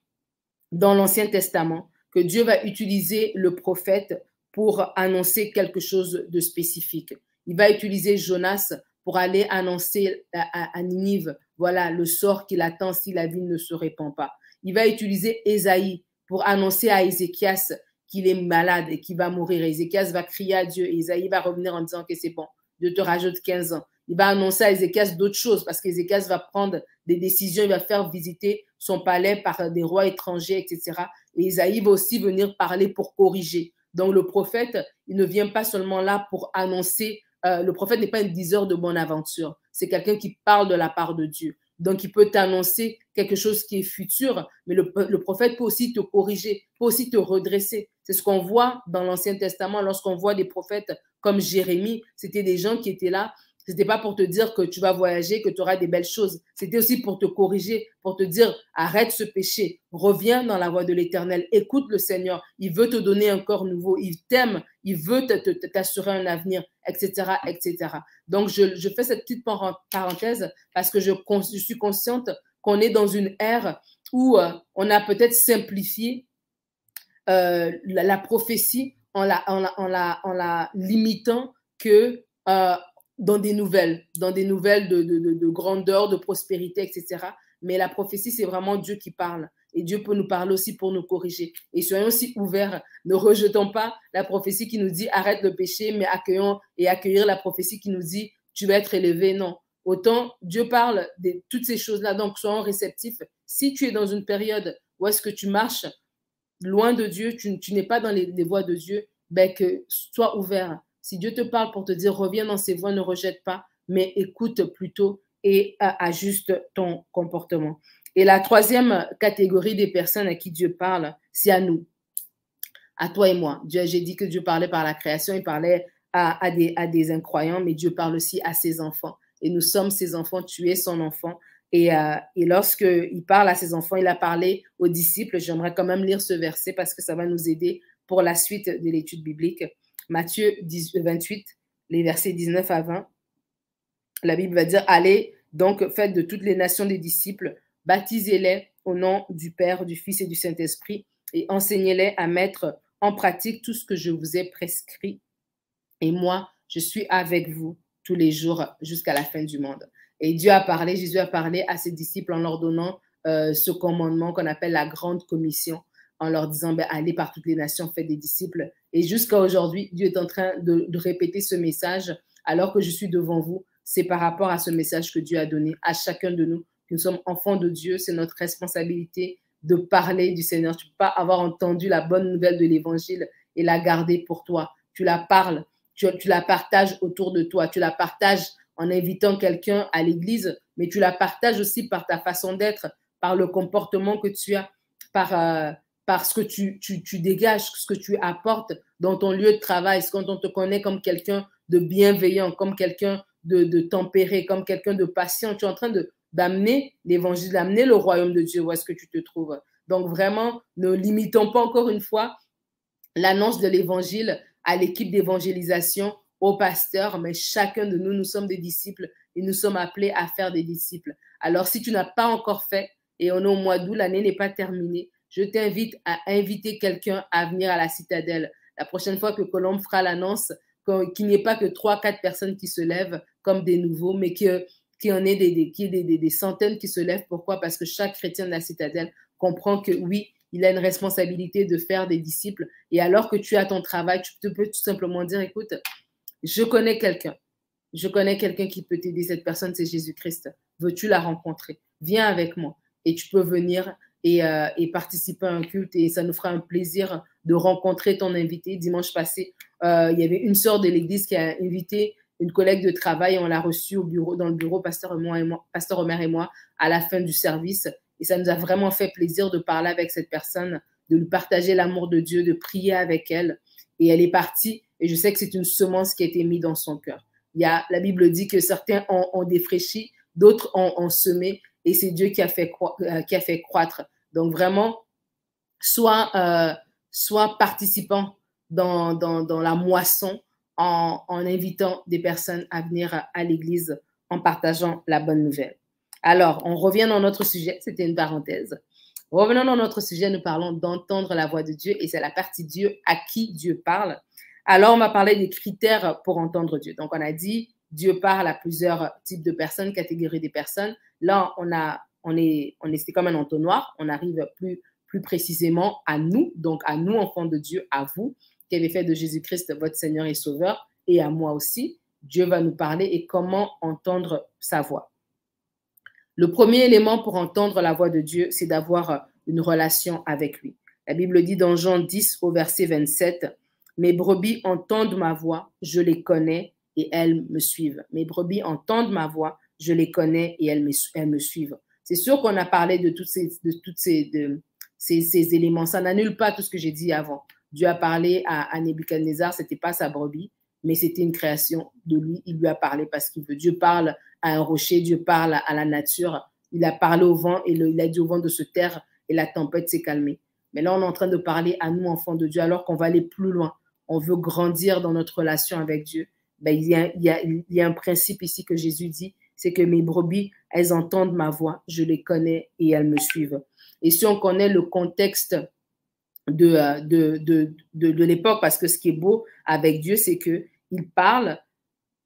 dans l'Ancien Testament, que Dieu va utiliser le prophète pour annoncer quelque chose de spécifique. Il va utiliser Jonas pour aller annoncer à, Ninive, voilà le sort qu'il attend si la ville ne se répand pas. Il va utiliser Ésaïe pour annoncer à Ézéchias qu'il est malade et qu'il va mourir. Ézéchias va crier à Dieu et Isaïe va revenir en disant que c'est bon, Dieu te rajoute 15 ans. Il va annoncer à Ézéchias d'autres choses parce qu'Ézéchias va prendre des décisions, il va faire visiter son palais par des rois étrangers, etc. Et Isaïe va aussi venir parler pour corriger. Donc le prophète, il ne vient pas seulement là pour annoncer. Euh, le prophète n'est pas un diseur de bonne aventure. C'est quelqu'un qui parle de la part de Dieu. Donc, il peut t'annoncer quelque chose qui est futur, mais le, prophète peut aussi te corriger, peut aussi te redresser. C'est ce qu'on voit dans l'Ancien Testament lorsqu'on voit des prophètes comme Jérémie. C'était des gens qui étaient là n'était pas pour te dire que tu vas voyager, que tu auras des belles choses. C'était aussi pour te corriger, pour te dire arrête ce péché, reviens dans la voie de l'éternel, écoute le Seigneur. Il veut te donner un corps nouveau, il t'aime, il veut t'assurer un avenir, etc., etc. Donc, je, fais cette petite parenthèse parce que je, suis consciente qu'on est dans une ère où euh, on a peut-être simplifié euh, la, prophétie en la, en la, en la, limitant que euh, dans des nouvelles, dans des nouvelles de, de, de, grandeur, de prospérité, etc. Mais la prophétie, c'est vraiment Dieu qui parle. Et Dieu peut nous parler aussi pour nous corriger. Et soyons aussi ouverts. Ne rejetons pas la prophétie qui nous dit arrête le péché, mais accueillons et accueillir la prophétie qui nous dit tu vas être élevé. Non. Autant Dieu parle de toutes ces choses-là. Donc, soyons réceptifs. Si tu es dans une période où est-ce que tu marches loin de Dieu, tu, tu n'es pas dans les, les voies de Dieu, ben que sois ouvert si Dieu te parle pour te dire reviens dans ses voies, ne rejette pas, mais écoute plutôt et ajuste ton comportement. Et la troisième catégorie des personnes à qui Dieu parle, c'est à nous, à toi et moi. J'ai dit que Dieu parlait par la création, il parlait à, des, à des incroyants, mais Dieu parle aussi à ses enfants. Et nous sommes ses enfants, tu es son enfant. Et, euh, et lorsqu'il parle à ses enfants, il a parlé aux disciples. J'aimerais quand même lire ce verset parce que ça va nous aider pour la suite de l'étude biblique. Matthieu 28, les versets 19 à 20, la Bible va dire, allez donc faites de toutes les nations des disciples, baptisez-les au nom du Père, du Fils et du Saint-Esprit et enseignez-les à mettre en pratique tout ce que je vous ai prescrit. Et moi, je suis avec vous tous les jours jusqu'à la fin du monde. Et Dieu a parlé, Jésus a parlé à ses disciples en leur donnant euh, ce commandement qu'on appelle la grande commission, en leur disant, ben, allez par toutes les nations, faites des disciples. Et jusqu'à aujourd'hui, Dieu est en train de, de répéter ce message alors que je suis devant vous. C'est par rapport à ce message que Dieu a donné à chacun de nous. Nous sommes enfants de Dieu, c'est notre responsabilité de parler du Seigneur. Tu ne peux pas avoir entendu la bonne nouvelle de l'Évangile et la garder pour toi. Tu la parles, tu, tu la partages autour de toi, tu la partages en invitant quelqu'un à l'église, mais tu la partages aussi par ta façon d'être, par le comportement que tu as, par, euh, par ce que tu, tu, tu, dégages, ce que tu apportes dans ton lieu de travail, quand on te connaît comme quelqu'un de bienveillant, comme quelqu'un de, de tempéré, comme quelqu'un de patient. Tu es en train d'amener l'évangile, d'amener le royaume de Dieu où est-ce que tu te trouves? Donc vraiment, ne limitons pas encore une fois l'annonce de l'évangile à l'équipe d'évangélisation, au pasteur, mais chacun de nous, nous sommes des disciples et nous sommes appelés à faire des disciples. Alors si tu n'as pas encore fait, et on est au mois d'août, l'année n'est pas terminée, je t'invite à inviter quelqu'un à venir à la citadelle. La prochaine fois que Colombe fera l'annonce, qu'il n'y ait pas que trois, quatre personnes qui se lèvent comme des nouveaux, mais qu'il y en ait des, des, centaines qui se lèvent. Pourquoi? Parce que chaque chrétien de la citadelle comprend que oui, il a une responsabilité de faire des disciples. Et alors que tu as ton travail, tu peux tout simplement dire, écoute, je connais quelqu'un. Je connais quelqu'un qui peut t'aider. Cette personne, c'est Jésus-Christ. Veux-tu la rencontrer? Viens avec moi. Et tu peux venir et, euh, et, participer à un culte. Et ça nous fera un plaisir de rencontrer ton invité. Dimanche passé, euh, il y avait une sœur de l'église qui a invité une collègue de travail, on l'a reçue au bureau, dans le bureau, Pasteur, et moi, et Pasteur Omer et moi, à la fin du service. Et ça nous a vraiment fait plaisir de parler avec cette personne, de lui partager l'amour de Dieu, de prier avec elle. Et elle est partie. Et je sais que c'est une semence qui a été mise dans son cœur. Il y a, la Bible dit que certains ont, défraîchi, d'autres ont, semé. Et c'est Dieu qui a, fait euh, qui a fait croître. Donc vraiment, soit, euh, participant dans, la moisson, en, invitant des personnes à venir à, l'église en partageant la bonne nouvelle. Alors, on revient dans notre sujet, c'était une parenthèse. Revenons dans notre sujet, nous parlons d'entendre la voix de Dieu et c'est la partie Dieu à qui Dieu parle. Alors, on va parler des critères pour entendre Dieu. Donc, on a dit Dieu parle à plusieurs types de personnes, catégories de personnes. Là, on a, on est, on est, c'est comme un entonnoir. On arrive plus, plus précisément à nous, donc à nous, enfants de Dieu, à vous qui avez fait de Jésus-Christ votre Seigneur et Sauveur, et à moi aussi. Dieu va nous parler et comment entendre sa voix. Le premier élément pour entendre la voix de Dieu, c'est d'avoir une relation avec lui. La Bible dit dans Jean 10 au verset 27, Mes brebis entendent ma voix, je les connais et elles me suivent. Mes brebis entendent ma voix, je les connais et elles me, suivent. C'est sûr qu'on a parlé de tous ces, de toutes ces, éléments. Ça n'annule pas tout ce que j'ai dit avant. Dieu a parlé à, Nebuchadnezzar, c'était pas sa brebis, mais c'était une création de lui. Il lui a parlé parce qu'il veut. Dieu parle à un rocher, Dieu parle à la nature. Il a parlé au vent et il a dit au vent de se taire et la tempête s'est calmée. Mais là, on est en train de parler à nous, enfants de Dieu, alors qu'on va aller plus loin. On veut grandir dans notre relation avec Dieu. Ben, il, y a, il, y a, il un principe ici que Jésus dit, c'est que mes brebis, elles entendent ma voix, je les connais et elles me suivent. Et si on connaît le contexte euh, de, de, de, de, l'époque, parce que ce qui est beau avec Dieu, c'est qu'il parle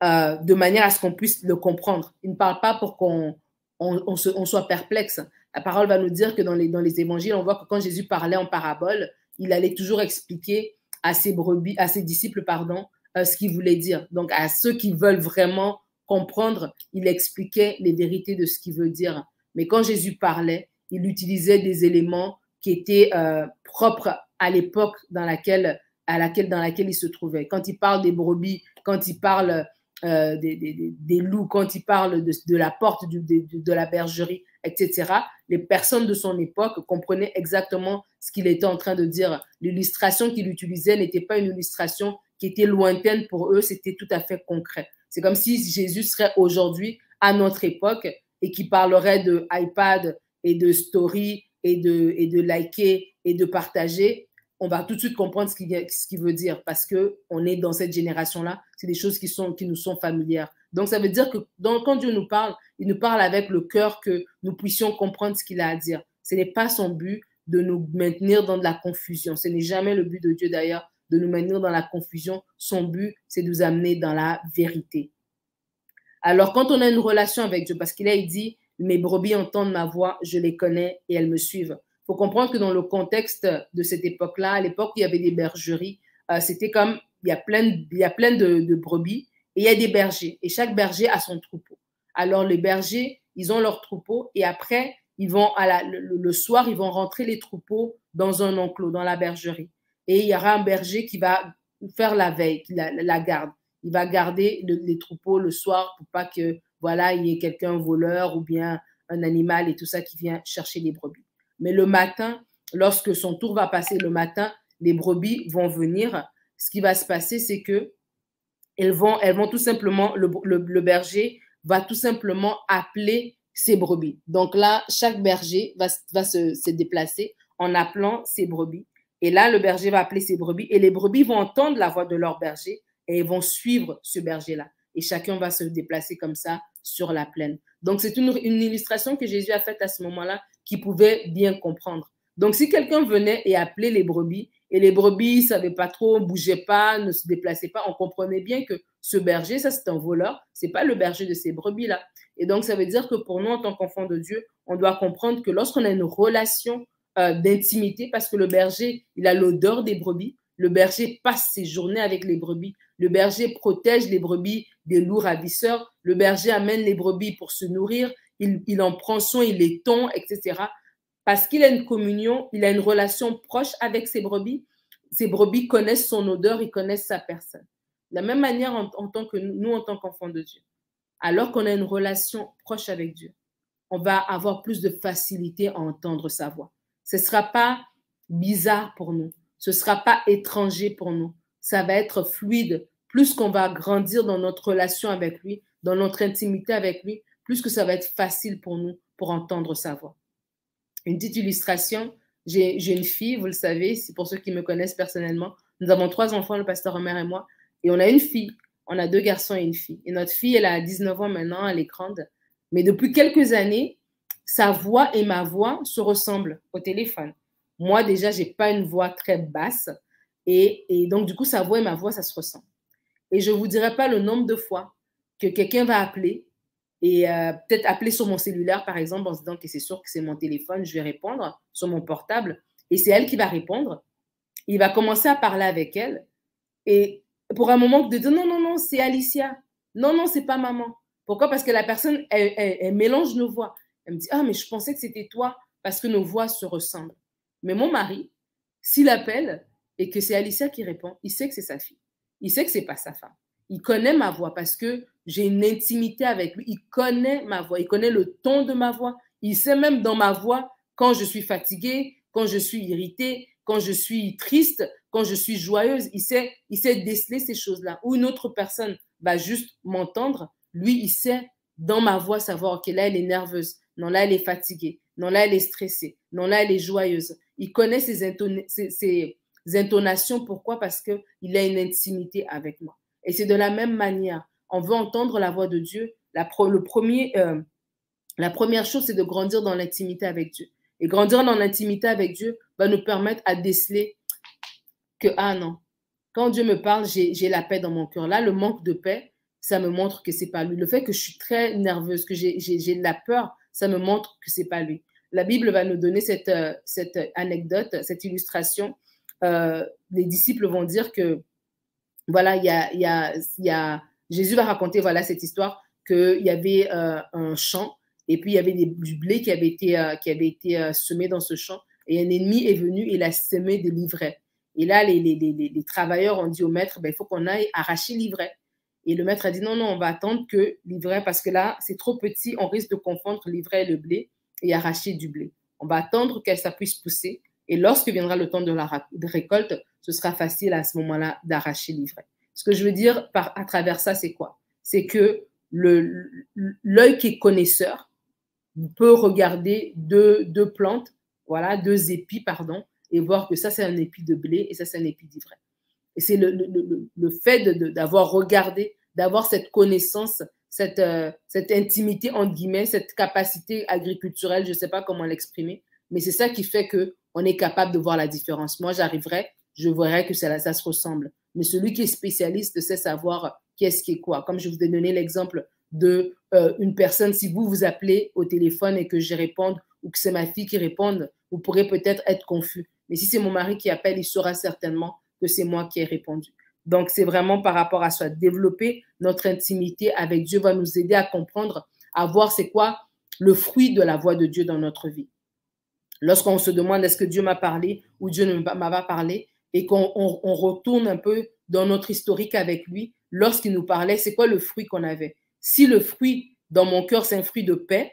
euh, de manière à ce qu'on puisse le comprendre. Il ne parle pas pour qu'on on, on, on, soit perplexe. La parole va nous dire que dans les, dans les évangiles, on voit que quand Jésus parlait en parabole, il allait toujours expliquer à ses, brebis, à ses disciples pardon, euh, ce qu'il voulait dire. Donc, à ceux qui veulent vraiment comprendre, il expliquait les vérités de ce qu'il veut dire. Mais quand Jésus parlait, il utilisait des éléments qui était euh, propre à l'époque dans laquelle, il se trouvait. Quand il parle des brebis, quand il parle euh, des, loups, quand il parle de, la porte de, la bergerie, etc., les personnes de son époque comprenaient exactement ce qu'il était en train de dire. L'illustration qu'il utilisait n'était pas une illustration qui était lointaine pour eux, c'était tout à fait concret. C'est comme si Jésus serait aujourd'hui à notre époque et qui parlerait de iPad et de story et de, et de liker et de partager, on va tout de suite comprendre ce qu'il veut dire parce que on est dans cette génération-là. C'est des choses qui, sont, qui nous sont familières. Donc, ça veut dire que quand Dieu nous parle, il nous parle avec le cœur que nous puissions comprendre ce qu'il a à dire. Ce n'est pas son but de nous maintenir dans de la confusion. Ce n'est jamais le but de Dieu d'ailleurs de nous maintenir dans la confusion. Son but, c'est de nous amener dans la vérité. Alors, quand on a une relation avec Dieu, parce qu'il a dit, mes brebis entendent ma voix, je les connais et elles me suivent. Il faut comprendre que dans le contexte de cette époque-là, à l'époque il y avait des bergeries, euh, c'était comme, il y a plein, il y a plein de, brebis et il y a des bergers. Et chaque berger a son troupeau. Alors, les bergers, ils ont leur troupeau et après, ils vont à la, le, soir, ils vont rentrer les troupeaux dans un enclos, dans la bergerie. Et il y aura un berger qui va faire la veille, qui la, garde. Il va garder les troupeaux le soir pour pas que voilà il y ait quelqu'un voleur ou bien un animal et tout ça qui vient chercher les brebis. Mais le matin, lorsque son tour va passer le matin, les brebis vont venir. Ce qui va se passer, c'est que elles vont, elles vont tout simplement, le, le berger va tout simplement appeler ses brebis. Donc là, chaque berger va, va se, se, déplacer en appelant ses brebis. Et là, le berger va appeler ses brebis et les brebis vont entendre la voix de leur berger et ils vont suivre ce berger-là. Et chacun va se déplacer comme ça sur la plaine. Donc, c'est une, illustration que Jésus a faite à ce moment-là qui pouvait bien comprendre. Donc, si quelqu'un venait et appelait les brebis, et les brebis ne savaient pas trop, bougeaient pas, ne se déplaçaient pas, on comprenait bien que ce berger, ça c'est un voleur, c'est pas le berger de ces brebis-là. Et donc, ça veut dire que pour nous, en tant qu'enfants de Dieu, on doit comprendre que lorsqu'on a une relation euh, d'intimité, parce que le berger, il a l'odeur des brebis, le berger passe ses journées avec les brebis, le berger protège les brebis des loups ravisseurs, le berger amène les brebis pour se nourrir, il, en prend soin, il les tond, etc. Parce qu'il a une communion, il a une relation proche avec ses brebis. Ses brebis connaissent son odeur, ils connaissent sa personne. De la même manière en, tant que nous, en tant qu'enfants de Dieu. Alors qu'on a une relation proche avec Dieu, on va avoir plus de facilité à entendre sa voix. Ce ne sera pas bizarre pour nous. Ce ne sera pas étranger pour nous. Ça va être fluide. Plus qu'on va grandir dans notre relation avec lui, dans notre intimité avec lui, plus que ça va être facile pour nous pour entendre sa voix. Une petite illustration, j'ai une fille, vous le savez, c'est pour ceux qui me connaissent personnellement. Nous avons trois enfants, le pasteur Omer et moi, et on a une fille. On a deux garçons et une fille. Et notre fille, elle a 19 ans maintenant, elle est grande. Mais depuis quelques années, sa voix et ma voix se ressemblent au téléphone. Moi, déjà, j'ai pas une voix très basse. Et, donc, du coup, sa voix et ma voix, ça se ressemble. Et je ne vous dirai pas le nombre de fois que quelqu'un va appeler et euh, peut-être appeler sur mon cellulaire, par exemple, en se disant que c'est sûr que c'est mon téléphone, je vais répondre sur mon portable. Et c'est elle qui va répondre. Il va commencer à parler avec elle. Et pour un moment, de dire non, non, non, c'est Alicia. Non, non, c'est pas maman. Pourquoi? Parce que la personne, elle, mélange nos voix. Elle me dit, ah, mais je pensais que c'était toi parce que nos voix se ressemblent. Mais mon mari, s'il appelle et que c'est Alicia qui répond, il sait que c'est sa fille. Il sait que c'est pas sa femme. Il connaît ma voix parce que j'ai une intimité avec lui. Il connaît ma voix, il connaît le ton de ma voix. Il sait même dans ma voix quand je suis fatiguée, quand je suis irritée, quand je suis triste, quand je suis joyeuse. Il sait, il sait déceler ces choses-là. Ou une autre personne va juste m'entendre. Lui, il sait dans ma voix savoir, OK, là, elle est nerveuse. Non, là, elle est fatiguée. Non, là, elle est stressée. Non, là, elle est joyeuse. Il connaît ses, intonations. Pourquoi? Parce qu'il a une intimité avec moi. Et c'est de la même manière on veut entendre la voix de Dieu, la, le premier, euh, la première chose, c'est de grandir dans l'intimité avec Dieu. Et grandir dans l'intimité avec Dieu va nous permettre à déceler que, ah non, quand Dieu me parle, j'ai la paix dans mon cœur. Là, le manque de paix, ça me montre que c'est pas lui. Le fait que je suis très nerveuse, que j'ai de la peur, ça me montre que c'est pas lui. La Bible va nous donner cette, euh, cette anecdote, cette illustration. Euh, les disciples vont dire que, voilà, il y a, y, a, Jésus va raconter voilà cette histoire qu'il y avait euh, un champ et puis il y avait du blé qui avait été, qui avait été semé dans ce champ et un ennemi est venu et il a semé des livrets. Et là, les, les, les, travailleurs ont dit au maître, ben, il faut qu'on aille arracher l'ivraie. Et le maître a dit, non, non, on va attendre que l'ivraie, parce que là, c'est trop petit, on risque de confondre l'ivraie et le blé et arracher du blé. On va attendre que ça puisse pousser. Et lorsque viendra le temps de la récolte, ce sera facile à ce moment-là d'arracher l'ivraie. Ce que je veux dire à travers ça, c'est quoi? C'est que l'œil qui est connaisseur peut regarder deux, deux, plantes, voilà, deux épis, pardon, et voir que ça, c'est un épi de blé et ça, c'est un épi d'ivraie. Et c'est le, le, le, fait d'avoir regardé, d'avoir cette connaissance, cette, euh, cette intimité, entre guillemets, cette capacité agriculturelle, je ne sais pas comment l'exprimer, Mais c'est ça qui fait que on est capable de voir la différence. Moi, j'arriverai, je verrai que ça, ça se ressemble. Mais celui qui est spécialiste sait savoir qu'est-ce qui est quoi. Comme je vous ai donné l'exemple de euh, une personne, si vous vous appelez au téléphone et que je réponde ou que c'est ma fille qui réponde, vous pourrez peut-être être confus. Mais si c'est mon mari qui appelle, il saura certainement que c'est moi qui ai répondu. Donc, c'est vraiment par rapport à ça. Développer notre intimité avec Dieu va nous aider à comprendre, à voir c'est quoi le fruit de la voix de Dieu dans notre vie. Lorsqu'on se demande est-ce que Dieu m'a parlé ou Dieu ne m'a pas parlé et qu'on retourne un peu dans notre historique avec lui, lorsqu'il nous parlait, c'est quoi le fruit qu'on avait? Si le fruit dans mon cœur, c'est un fruit de paix,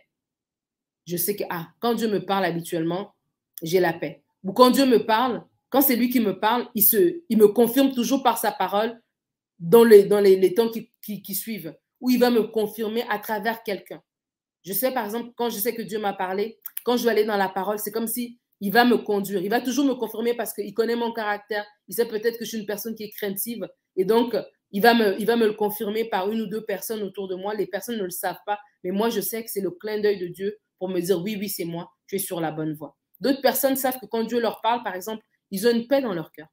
je sais que ah, quand Dieu me parle habituellement, j'ai la paix. Ou quand Dieu me parle, quand c'est lui qui me parle, il, se, il me confirme toujours par sa parole dans les, dans les, temps qui, qui, suivent, ou il va me confirmer à travers quelqu'un. Je sais, par exemple, quand je sais que Dieu m'a parlé, quand je vais aller dans la parole, c'est comme si il va me conduire. Il va toujours me confirmer parce qu'il connaît mon caractère. Il sait peut-être que je suis une personne qui est craintive. Et donc, il va, me, il va me le confirmer par une ou deux personnes autour de moi. Les personnes ne le savent pas. Mais moi, je sais que c'est le clin d'œil de Dieu pour me dire oui, oui, c'est moi. Tu es sur la bonne voie. D'autres personnes savent que quand Dieu leur parle, par exemple, ils ont une paix dans leur cœur.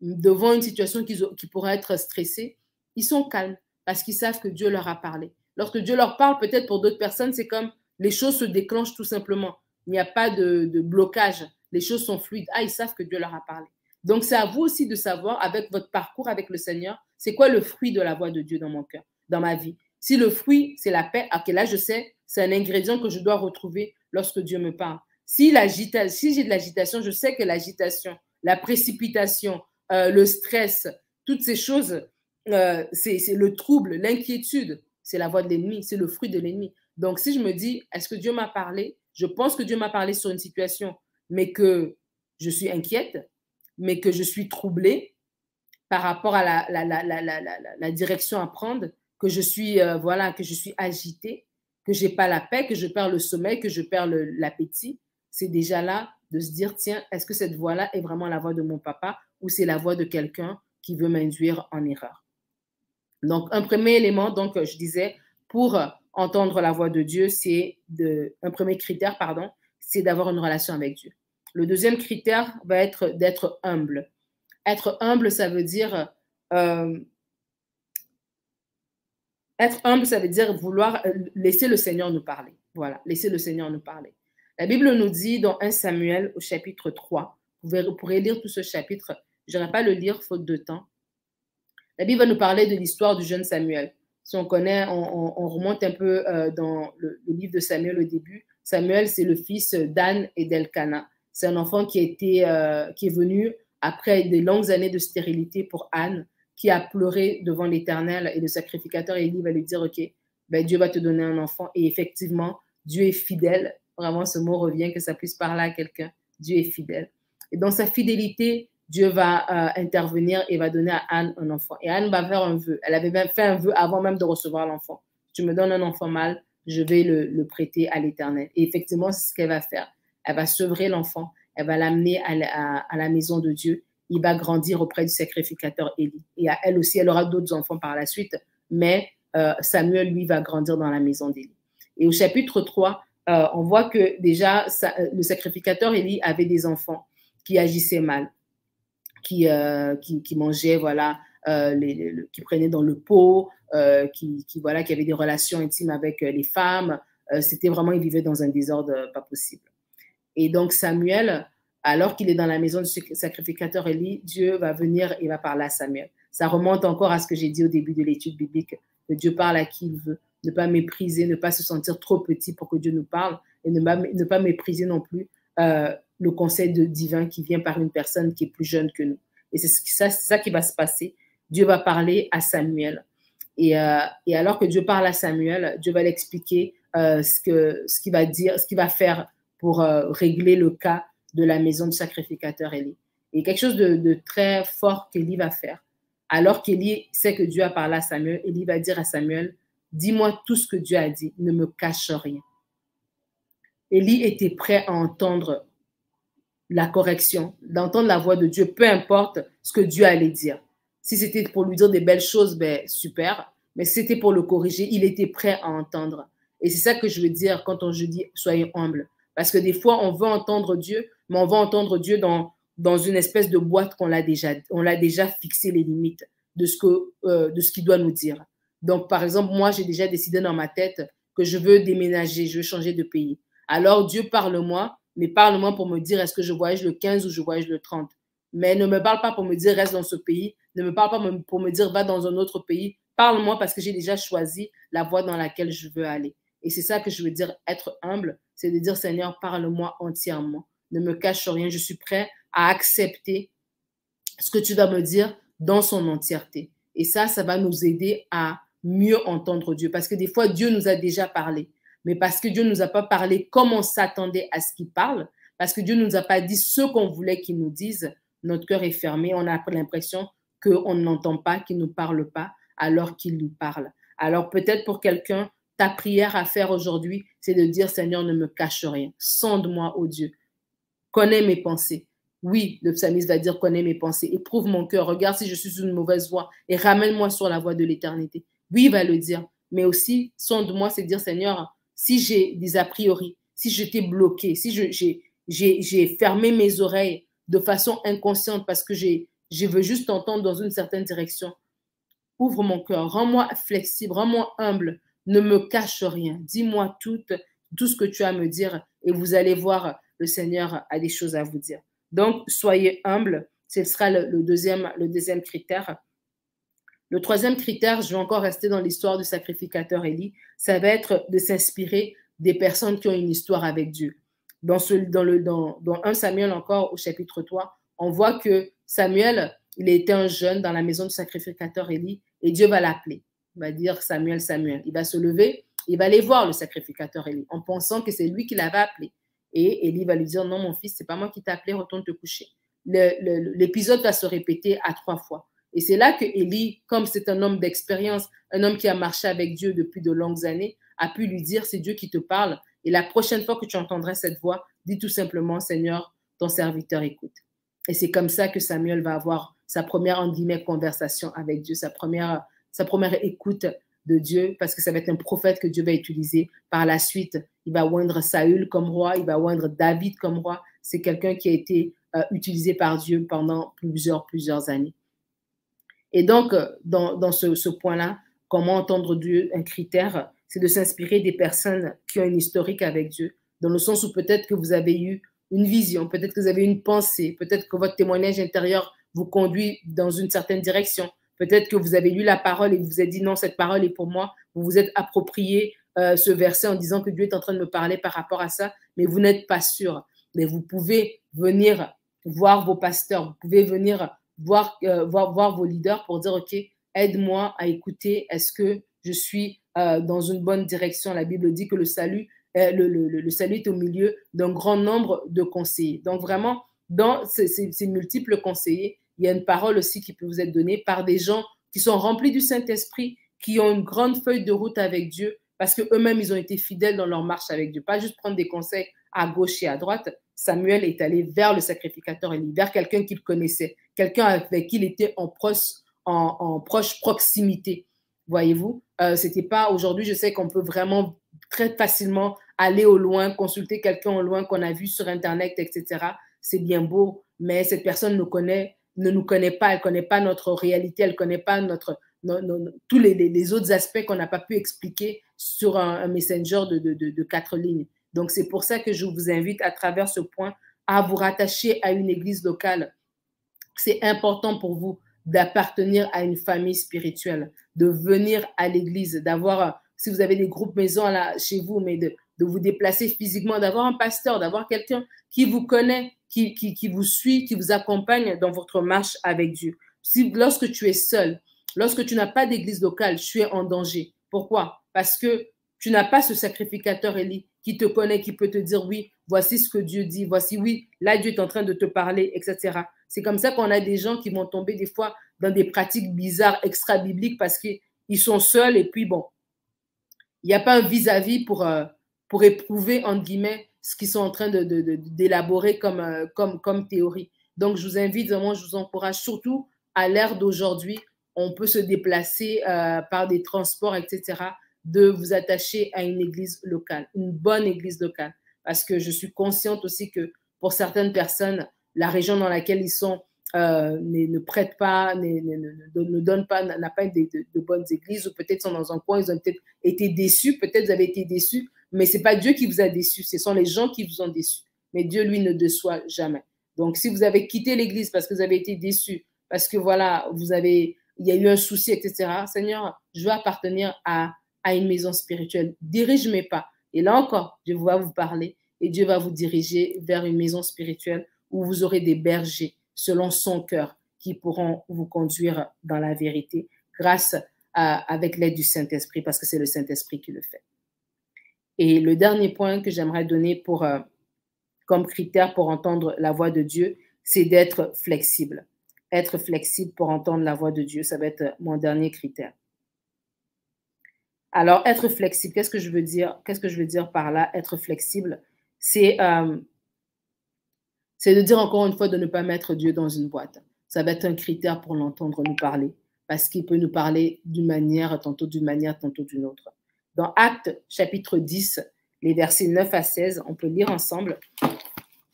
Devant une situation qui, pourrait être stressée, ils sont calmes parce qu'ils savent que Dieu leur a parlé. Lorsque Dieu leur parle, peut-être pour d'autres personnes, c'est comme les choses se déclenchent tout simplement. Il n'y a pas de, blocage. Les choses sont fluides. Ah, ils savent que Dieu leur a parlé. Donc, c'est à vous aussi de savoir, avec votre parcours avec le Seigneur, c'est quoi le fruit de la voix de Dieu dans mon cœur, dans ma vie. Si le fruit, c'est la paix, là, je sais, c'est un ingrédient que je dois retrouver lorsque Dieu me parle. Si, j'ai de l'agitation, je sais que l'agitation, la précipitation, euh, le stress, toutes ces choses, euh, c'est le trouble, l'inquiétude, c'est la voix de l'ennemi, c'est le fruit de l'ennemi. Donc, si je me dis, est-ce que Dieu m'a parlé? Je pense que Dieu m'a parlé sur une situation, mais que je suis inquiète, mais que je suis troublée par rapport à la, direction à prendre, que je suis, euh, voilà, que je suis agitée, que pas la paix, que je perds le sommeil, que je perds l'appétit c'est déjà là de se dire, tiens, est-ce que cette voix-là est vraiment la voix de mon papa ou c'est la voix de quelqu'un qui veut m'induire en erreur? Donc, un premier élément, donc, je disais, pour entendre la voix de Dieu, c'est de, un premier critère, pardon, c'est d'avoir une relation avec Dieu. Le deuxième critère va être d'être humble. Être humble, ça veut dire euh, être humble, ça veut dire vouloir euh, laisser le Seigneur nous parler. Voilà, laisser le Seigneur nous parler. La Bible nous dit dans 1 Samuel au chapitre 3, vous, pourrez lire tout ce chapitre, je n'irai pas le lire faute de temps. La Bible va nous parler de l'histoire du jeune Samuel. Si on connaît, on, remonte un peu euh, dans le, livre de Samuel au début. Samuel, c'est le fils d'Anne et d'Elkana. C'est un enfant qui, a été, euh, qui est venu après des longues années de stérilité pour Anne, qui a pleuré devant l'Éternel et le sacrificateur Élie va lui dire, OK, ben, Dieu va te donner un enfant. Et effectivement, Dieu est fidèle Vraiment, ce mot revient, que ça puisse parler à quelqu'un. Dieu est fidèle. Et dans sa fidélité, Dieu va euh, intervenir et va donner à Anne un enfant. Et Anne va faire un vœu. Elle avait même fait un vœu avant même de recevoir l'enfant. Tu me donnes un enfant mâle, je vais le, prêter à l'Éternel. Et effectivement, c'est ce qu'elle va faire. Elle va sevrer l'enfant, elle va l'amener à, la maison de Dieu. Il va grandir auprès du sacrificateur Élie. Et à elle aussi, elle aura d'autres enfants par la suite, mais euh, Samuel, lui, va grandir dans la maison d'Élie. Et au chapitre 3, euh, on voit que déjà euh, le sacrificateur Élie avait des enfants qui agissaient mal, qui, euh, qui, mangeaient, voilà, qui prenaient dans le pot, qui, voilà, qui avaient des relations intimes avec les femmes. C'était vraiment, il vivait dans un désordre pas possible. Et donc Samuel, alors qu'il est dans la maison du sacrificateur Élie, Dieu va venir et va parler à Samuel. Ça remonte encore à ce que j'ai dit au début de l'étude biblique, que Dieu parle à qui il veut ne pas mépriser, ne pas se sentir trop petit pour que Dieu nous parle et ne pas, ne pas mépriser non plus euh, le conseil de divin qui vient par une personne qui est plus jeune que nous. Et c'est ça, ça qui va se passer. Dieu va parler à Samuel. Et, euh, et alors que Dieu parle à Samuel, Dieu va l'expliquer euh, ce que ce qu'il va dire, ce qu'il va faire pour régler le cas de la maison du sacrificateur Élie. Et quelque chose de, de très fort qu'Élie va faire. Alors qu'Élie sait que Dieu a parlé à Samuel, Élie va dire à Samuel, Dis-moi tout ce que Dieu a dit, ne me cache rien. Élie était prêt à entendre la correction, d'entendre la voix de Dieu, peu importe ce que Dieu allait dire. Si c'était pour lui dire des belles choses, ben super. Mais si c'était pour le corriger, il était prêt à entendre. Et c'est ça que je veux dire quand on, je dis soyez humble. Parce que des fois, on veut entendre Dieu, mais on veut entendre Dieu dans, une espèce de boîte qu'on l'a déjà, on déjà fixé les limites de ce euh, de ce qu'il doit nous dire. Donc, par exemple, moi, j'ai déjà décidé dans ma tête que je veux déménager, je veux changer de pays. Alors, Dieu parle-moi, mais parle-moi pour me dire est-ce que je voyage le 15 ou je voyage le 30. Mais ne me parle pas pour me dire reste dans ce pays, ne me parle pas pour me dire va dans un autre pays. Parle-moi parce que j'ai déjà choisi la voie dans laquelle je veux aller. Et c'est ça que je veux dire être humble, c'est de dire Seigneur, parle-moi entièrement. Ne me cache rien, je suis prêt à accepter ce que tu dois me dire dans son entièreté. Et ça, ça va nous aider à mieux entendre Dieu. Parce que des fois, Dieu nous a déjà parlé. Mais parce que Dieu ne nous a pas parlé comme on s'attendait à ce qu'il parle, parce que Dieu ne nous a pas dit ce qu'on voulait qu'il nous dise, notre cœur est fermé. On a l'impression qu'on n'entend pas, qu'il ne nous parle pas, alors qu'il nous parle. Alors peut-être pour quelqu'un, ta prière à faire aujourd'hui, c'est de dire Seigneur, ne me cache rien. Sonde-moi, ô Dieu. Connais mes pensées. Oui, le psalmiste va dire connais mes pensées, éprouve mon cœur, regarde si je suis une mauvaise voie et ramène-moi sur la voie de l'éternité. Oui, il va le dire, mais aussi sonde-moi, c'est dire Seigneur, si j'ai des a priori, si j'étais bloqué, si j'ai fermé mes oreilles de façon inconsciente parce que je veux juste entendre dans une certaine direction, ouvre mon cœur, rends-moi flexible, rends-moi humble, ne me cache rien, dis-moi tout, tout ce que tu as à me dire et vous allez voir, le Seigneur a des choses à vous dire. Donc, soyez humble. Ce sera le deuxième critère. Le troisième critère, je vais encore rester dans l'histoire du sacrificateur Élie, ça va être de s'inspirer des personnes qui ont une histoire avec Dieu. Dans, ce, dans, le, dans, dans 1 Samuel encore, au chapitre 3, on voit que Samuel, il était un jeune dans la maison du sacrificateur Élie et Dieu va l'appeler. Il va dire Samuel, Samuel. Il va se lever, il va aller voir le sacrificateur Élie en pensant que c'est lui qui l'avait appelé. Et Élie va lui dire, non, mon fils, c'est pas moi qui t'ai appelé, retourne te coucher. L'épisode va se répéter à trois fois. Et c'est là que Élie, comme c'est un homme d'expérience, un homme qui a marché avec Dieu depuis de longues années, a pu lui dire, c'est Dieu qui te parle. Et la prochaine fois que tu entendras cette voix, dis tout simplement, Seigneur, ton serviteur écoute. Et c'est comme ça que Samuel va avoir sa première, conversation avec Dieu, sa première, sa première écoute de Dieu, parce que ça va être un prophète que Dieu va utiliser par la suite. Il va oindre Saül comme roi, il va oindre David comme roi. C'est quelqu'un qui a été euh, utilisé par Dieu pendant plusieurs, plusieurs années. Et donc, euh, dans, dans ce, point-là, comment entendre Dieu, un critère, c'est de s'inspirer des personnes qui ont une historique avec Dieu, dans le sens où peut-être que vous avez eu une vision, peut-être que vous avez une pensée, peut-être que votre témoignage intérieur vous conduit dans une certaine direction, Peut-être que vous avez lu la parole et vous vous êtes dit non, cette parole est pour moi. Vous vous êtes approprié euh, ce verset en disant que Dieu est en train de me parler par rapport à ça, mais vous n'êtes pas sûr. Mais vous pouvez venir voir vos pasteurs, vous pouvez venir voir, euh, voir, voir vos leaders pour dire, OK, aide-moi à écouter, est-ce que je suis euh, dans une bonne direction? La Bible dit que le salut, le, le, le, salut est au milieu d'un grand nombre de conseillers. Donc vraiment, dans ces, ces multiples conseillers, il y a une parole aussi qui peut vous être donnée par des gens qui sont remplis du Saint-Esprit, qui ont une grande feuille de route avec Dieu, parce qu'eux-mêmes, ils ont été fidèles dans leur marche avec Dieu. Pas juste prendre des conseils à gauche et à droite. Samuel est allé vers le sacrificateur et vers quelqu'un qu'il connaissait, quelqu'un avec qui il était en proche, proximité. Voyez-vous, euh, c'était pas aujourd'hui. Je sais qu'on peut vraiment très facilement aller au loin, consulter quelqu'un au loin qu'on a vu sur Internet, etc. C'est bien beau, mais cette personne nous connaît ne nous connaît pas, elle ne connaît pas notre réalité, elle ne connaît pas notre, tous les, autres aspects qu'on n'a pas pu expliquer sur un, messenger de, quatre lignes. Donc, c'est pour ça que je vous invite à travers ce point à vous rattacher à une église locale. C'est important pour vous d'appartenir à une famille spirituelle, de venir à l'église, d'avoir, si vous avez des groupes maison là chez vous, mais de, vous déplacer physiquement, d'avoir un pasteur, d'avoir quelqu'un qui vous connaît, qui, vous suit, qui vous accompagne dans votre marche avec Dieu. Si, lorsque tu es seul, lorsque tu n'as pas d'église locale, tu es en danger. Pourquoi? Parce que tu n'as pas ce sacrificateur Élie qui te connaît, qui peut te dire oui, voici ce que Dieu dit, voici oui, là Dieu est en train de te parler, etc. C'est comme ça qu'on a des gens qui vont tomber des fois dans des pratiques bizarres, extra-bibliques, parce qu'ils sont seuls et puis bon, il n'y a pas un vis-à-vis pour, euh, pour éprouver, entre guillemets, ce qu'ils sont en train d'élaborer de, comme, euh, comme, comme théorie. Donc, je vous invite vraiment, je vous encourage surtout à l'ère d'aujourd'hui, on peut se déplacer euh, par des transports, etc., de vous attacher à une église locale, une bonne église locale. parce que je suis consciente aussi que pour certaines personnes, la région dans laquelle ils sont euh, ne, prête pas, ne, ne, donne pas, n'a pas de, de, bonnes églises, ou peut-être sont dans un coin, ils ont peut-être été déçus, peut-être vous avez été déçus, mais c'est pas Dieu qui vous a déçus, ce sont les gens qui vous ont déçus. Mais Dieu, lui, ne déçoit jamais. Donc, si vous avez quitté l'église parce que vous avez été déçus, parce que voilà, vous avez, il y a eu un souci, etc. Seigneur, je veux appartenir à, à une maison spirituelle. Dirige mes pas. Et là encore, Dieu va vous parler et Dieu va vous diriger vers une maison spirituelle où vous aurez des bergers selon son cœur qui pourront vous conduire dans la vérité grâce à, avec l'aide du Saint-Esprit parce que c'est le Saint-Esprit qui le fait. Et le dernier point que j'aimerais donner pour, euh, comme critère pour entendre la voix de Dieu, c'est d'être flexible. Être flexible pour entendre la voix de Dieu, ça va être mon dernier critère. Alors, être flexible, qu'est-ce que je veux dire Qu'est-ce que je veux dire par là Être flexible, c'est euh, c'est de dire encore une fois de ne pas mettre Dieu dans une boîte. Ça va être un critère pour l'entendre nous parler, parce qu'il peut nous parler d'une manière, tantôt d'une manière, tantôt d'une autre. Dans Actes chapitre 10, les versets 9 à 16, on peut lire ensemble.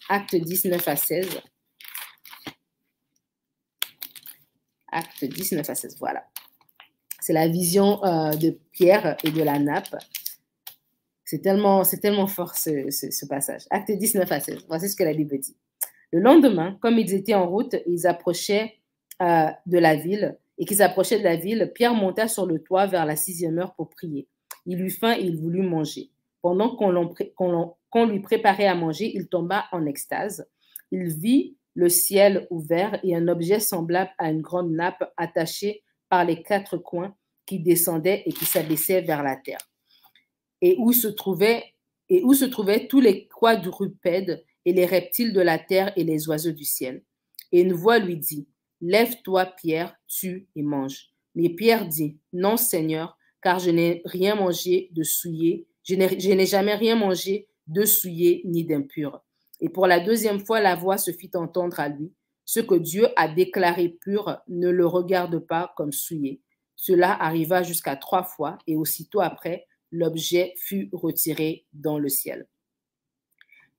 Acte 10, 9 à 16. Acte 10, 9 à 16, voilà. C'est la vision euh, de Pierre et de la nappe. C'est tellement, c'est tellement fort ce, passage. Acte 19 à 16. Voici ce que la Bible dit. Le lendemain, comme ils étaient en route, ils approchaient euh, de la ville et qu'ils approchaient de la ville, Pierre monta sur le toit vers la sixième heure pour prier. Il eut faim et il voulut manger. Pendant qu'on lui préparait à manger, il tomba en extase. Il vit le ciel ouvert et un objet semblable à une grande nappe attachée par les quatre coins qui descendait et qui s'abaissait vers la terre. Et où se trouvaient, se trouvaient tous les quadrupèdes et les reptiles de la terre et les oiseaux du ciel. Et une voix lui dit, Lève-toi, Pierre, tue et mange. Mais Pierre dit, Non, Seigneur, car je n'ai rien mangé de souillé, je n'ai jamais rien mangé de souillé ni d'impur. Et pour la deuxième fois, la voix se fit entendre à lui. Ce que Dieu a déclaré pur, ne le regarde pas comme souillé. Cela arriva jusqu'à trois fois, et aussitôt après, l'objet fut retiré dans le ciel.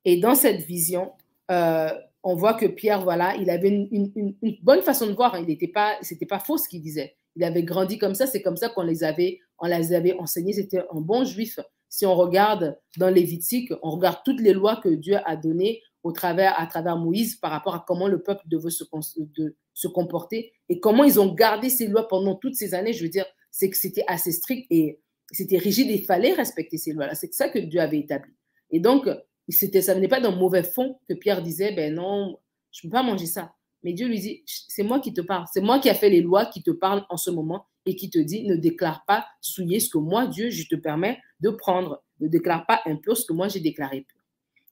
Et dans cette vision, euh, on voit que Pierre, voilà, il avait une, bonne façon de voir. Il n'était pas, c'était pas faux ce qu'il disait. Il avait grandi comme ça. C'est comme ça qu'on les avait, on les avait enseignés. C'était un bon juif. Si on regarde dans Lévitique, on regarde toutes les lois que Dieu a données au travers, à travers Moïse par rapport à comment le peuple devait se, de, se comporter et comment ils ont gardé ces lois pendant toutes ces années. Je veux dire, c'est que c'était assez strict et c'était rigide et il fallait respecter ces lois-là. C'est ça que Dieu avait établi. Et donc, c'était, ça venait pas d'un mauvais fond que Pierre disait, ben non, je ne peux pas manger ça. Mais Dieu lui dit, c'est moi qui te parle. C'est moi qui a fait les lois qui te parlent en ce moment et qui te dit, ne déclare pas souillé ce que moi, Dieu, je te permets de prendre. Ne déclare pas impur ce que moi, j'ai déclaré pur.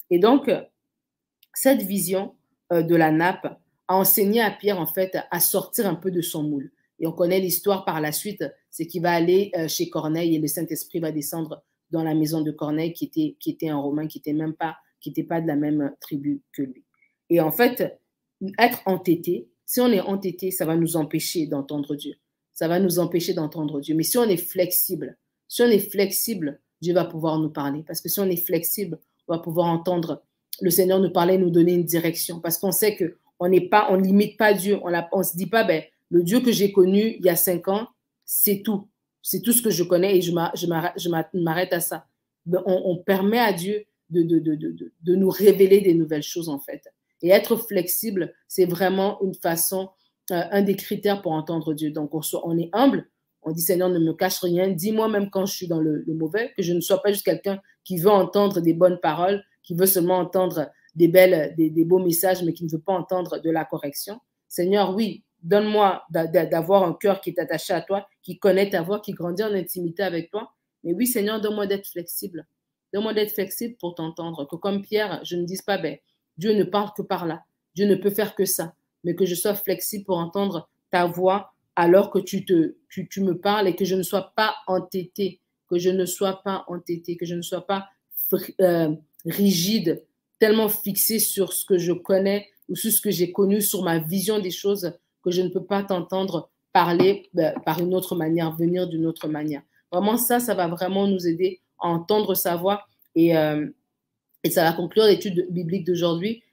Et donc, cette vision euh, de la nappe a enseigné à Pierre, en fait, à sortir un peu de son moule. Et on connaît l'histoire par la suite, c'est qu'il va aller euh, chez Corneille et le Saint-Esprit va descendre dans la maison de Corneille, qui était, qui était un Romain, qui n'était même pas, qui était pas de la même tribu que lui. Et en fait, être entêté, si on est entêté, ça va nous empêcher d'entendre Dieu. Ça va nous empêcher d'entendre Dieu. Mais si on est flexible, si on est flexible, Dieu va pouvoir nous parler. Parce que si on est flexible, on va pouvoir entendre le Seigneur nous parler, nous donner une direction. Parce qu'on sait que on n'est pas, on limite pas Dieu. On ne se dit pas, ben, le Dieu que j'ai connu il y a cinq ans, c'est tout. C'est tout ce que je connais et je m'arrête à ça. On, permet à Dieu de, de, nous révéler des nouvelles choses, en fait. Et être flexible, c'est vraiment une façon, euh, un des critères pour entendre Dieu. Donc, on, on, est humble, on dit Seigneur, ne me cache rien, dis-moi même quand je suis dans le, mauvais, que je ne sois pas juste quelqu'un qui veut entendre des bonnes paroles, qui veut seulement entendre des belles, des, beaux messages, mais qui ne veut pas entendre de la correction. Seigneur, oui, Donne-moi d'avoir un cœur qui est attaché à toi, qui connaît ta voix, qui grandit en intimité avec toi. Mais oui, Seigneur, donne-moi d'être flexible. Donne-moi d'être flexible pour t'entendre. Que comme Pierre, je ne dise pas, ben, Dieu ne parle que par là. Dieu ne peut faire que ça. Mais que je sois flexible pour entendre ta voix alors que tu, me parles et que je ne sois pas entêté. Que je ne sois pas entêté. Que je ne sois pas euh, rigide, tellement fixé sur ce que je connais ou sur ce que j'ai connu, sur ma vision des choses que je ne peux pas t'entendre parler ben, par une autre manière, venir d'une autre manière. Vraiment, ça, ça va vraiment nous aider à entendre sa voix et, euh, Et ça va conclure l'étude biblique d'aujourd'hui.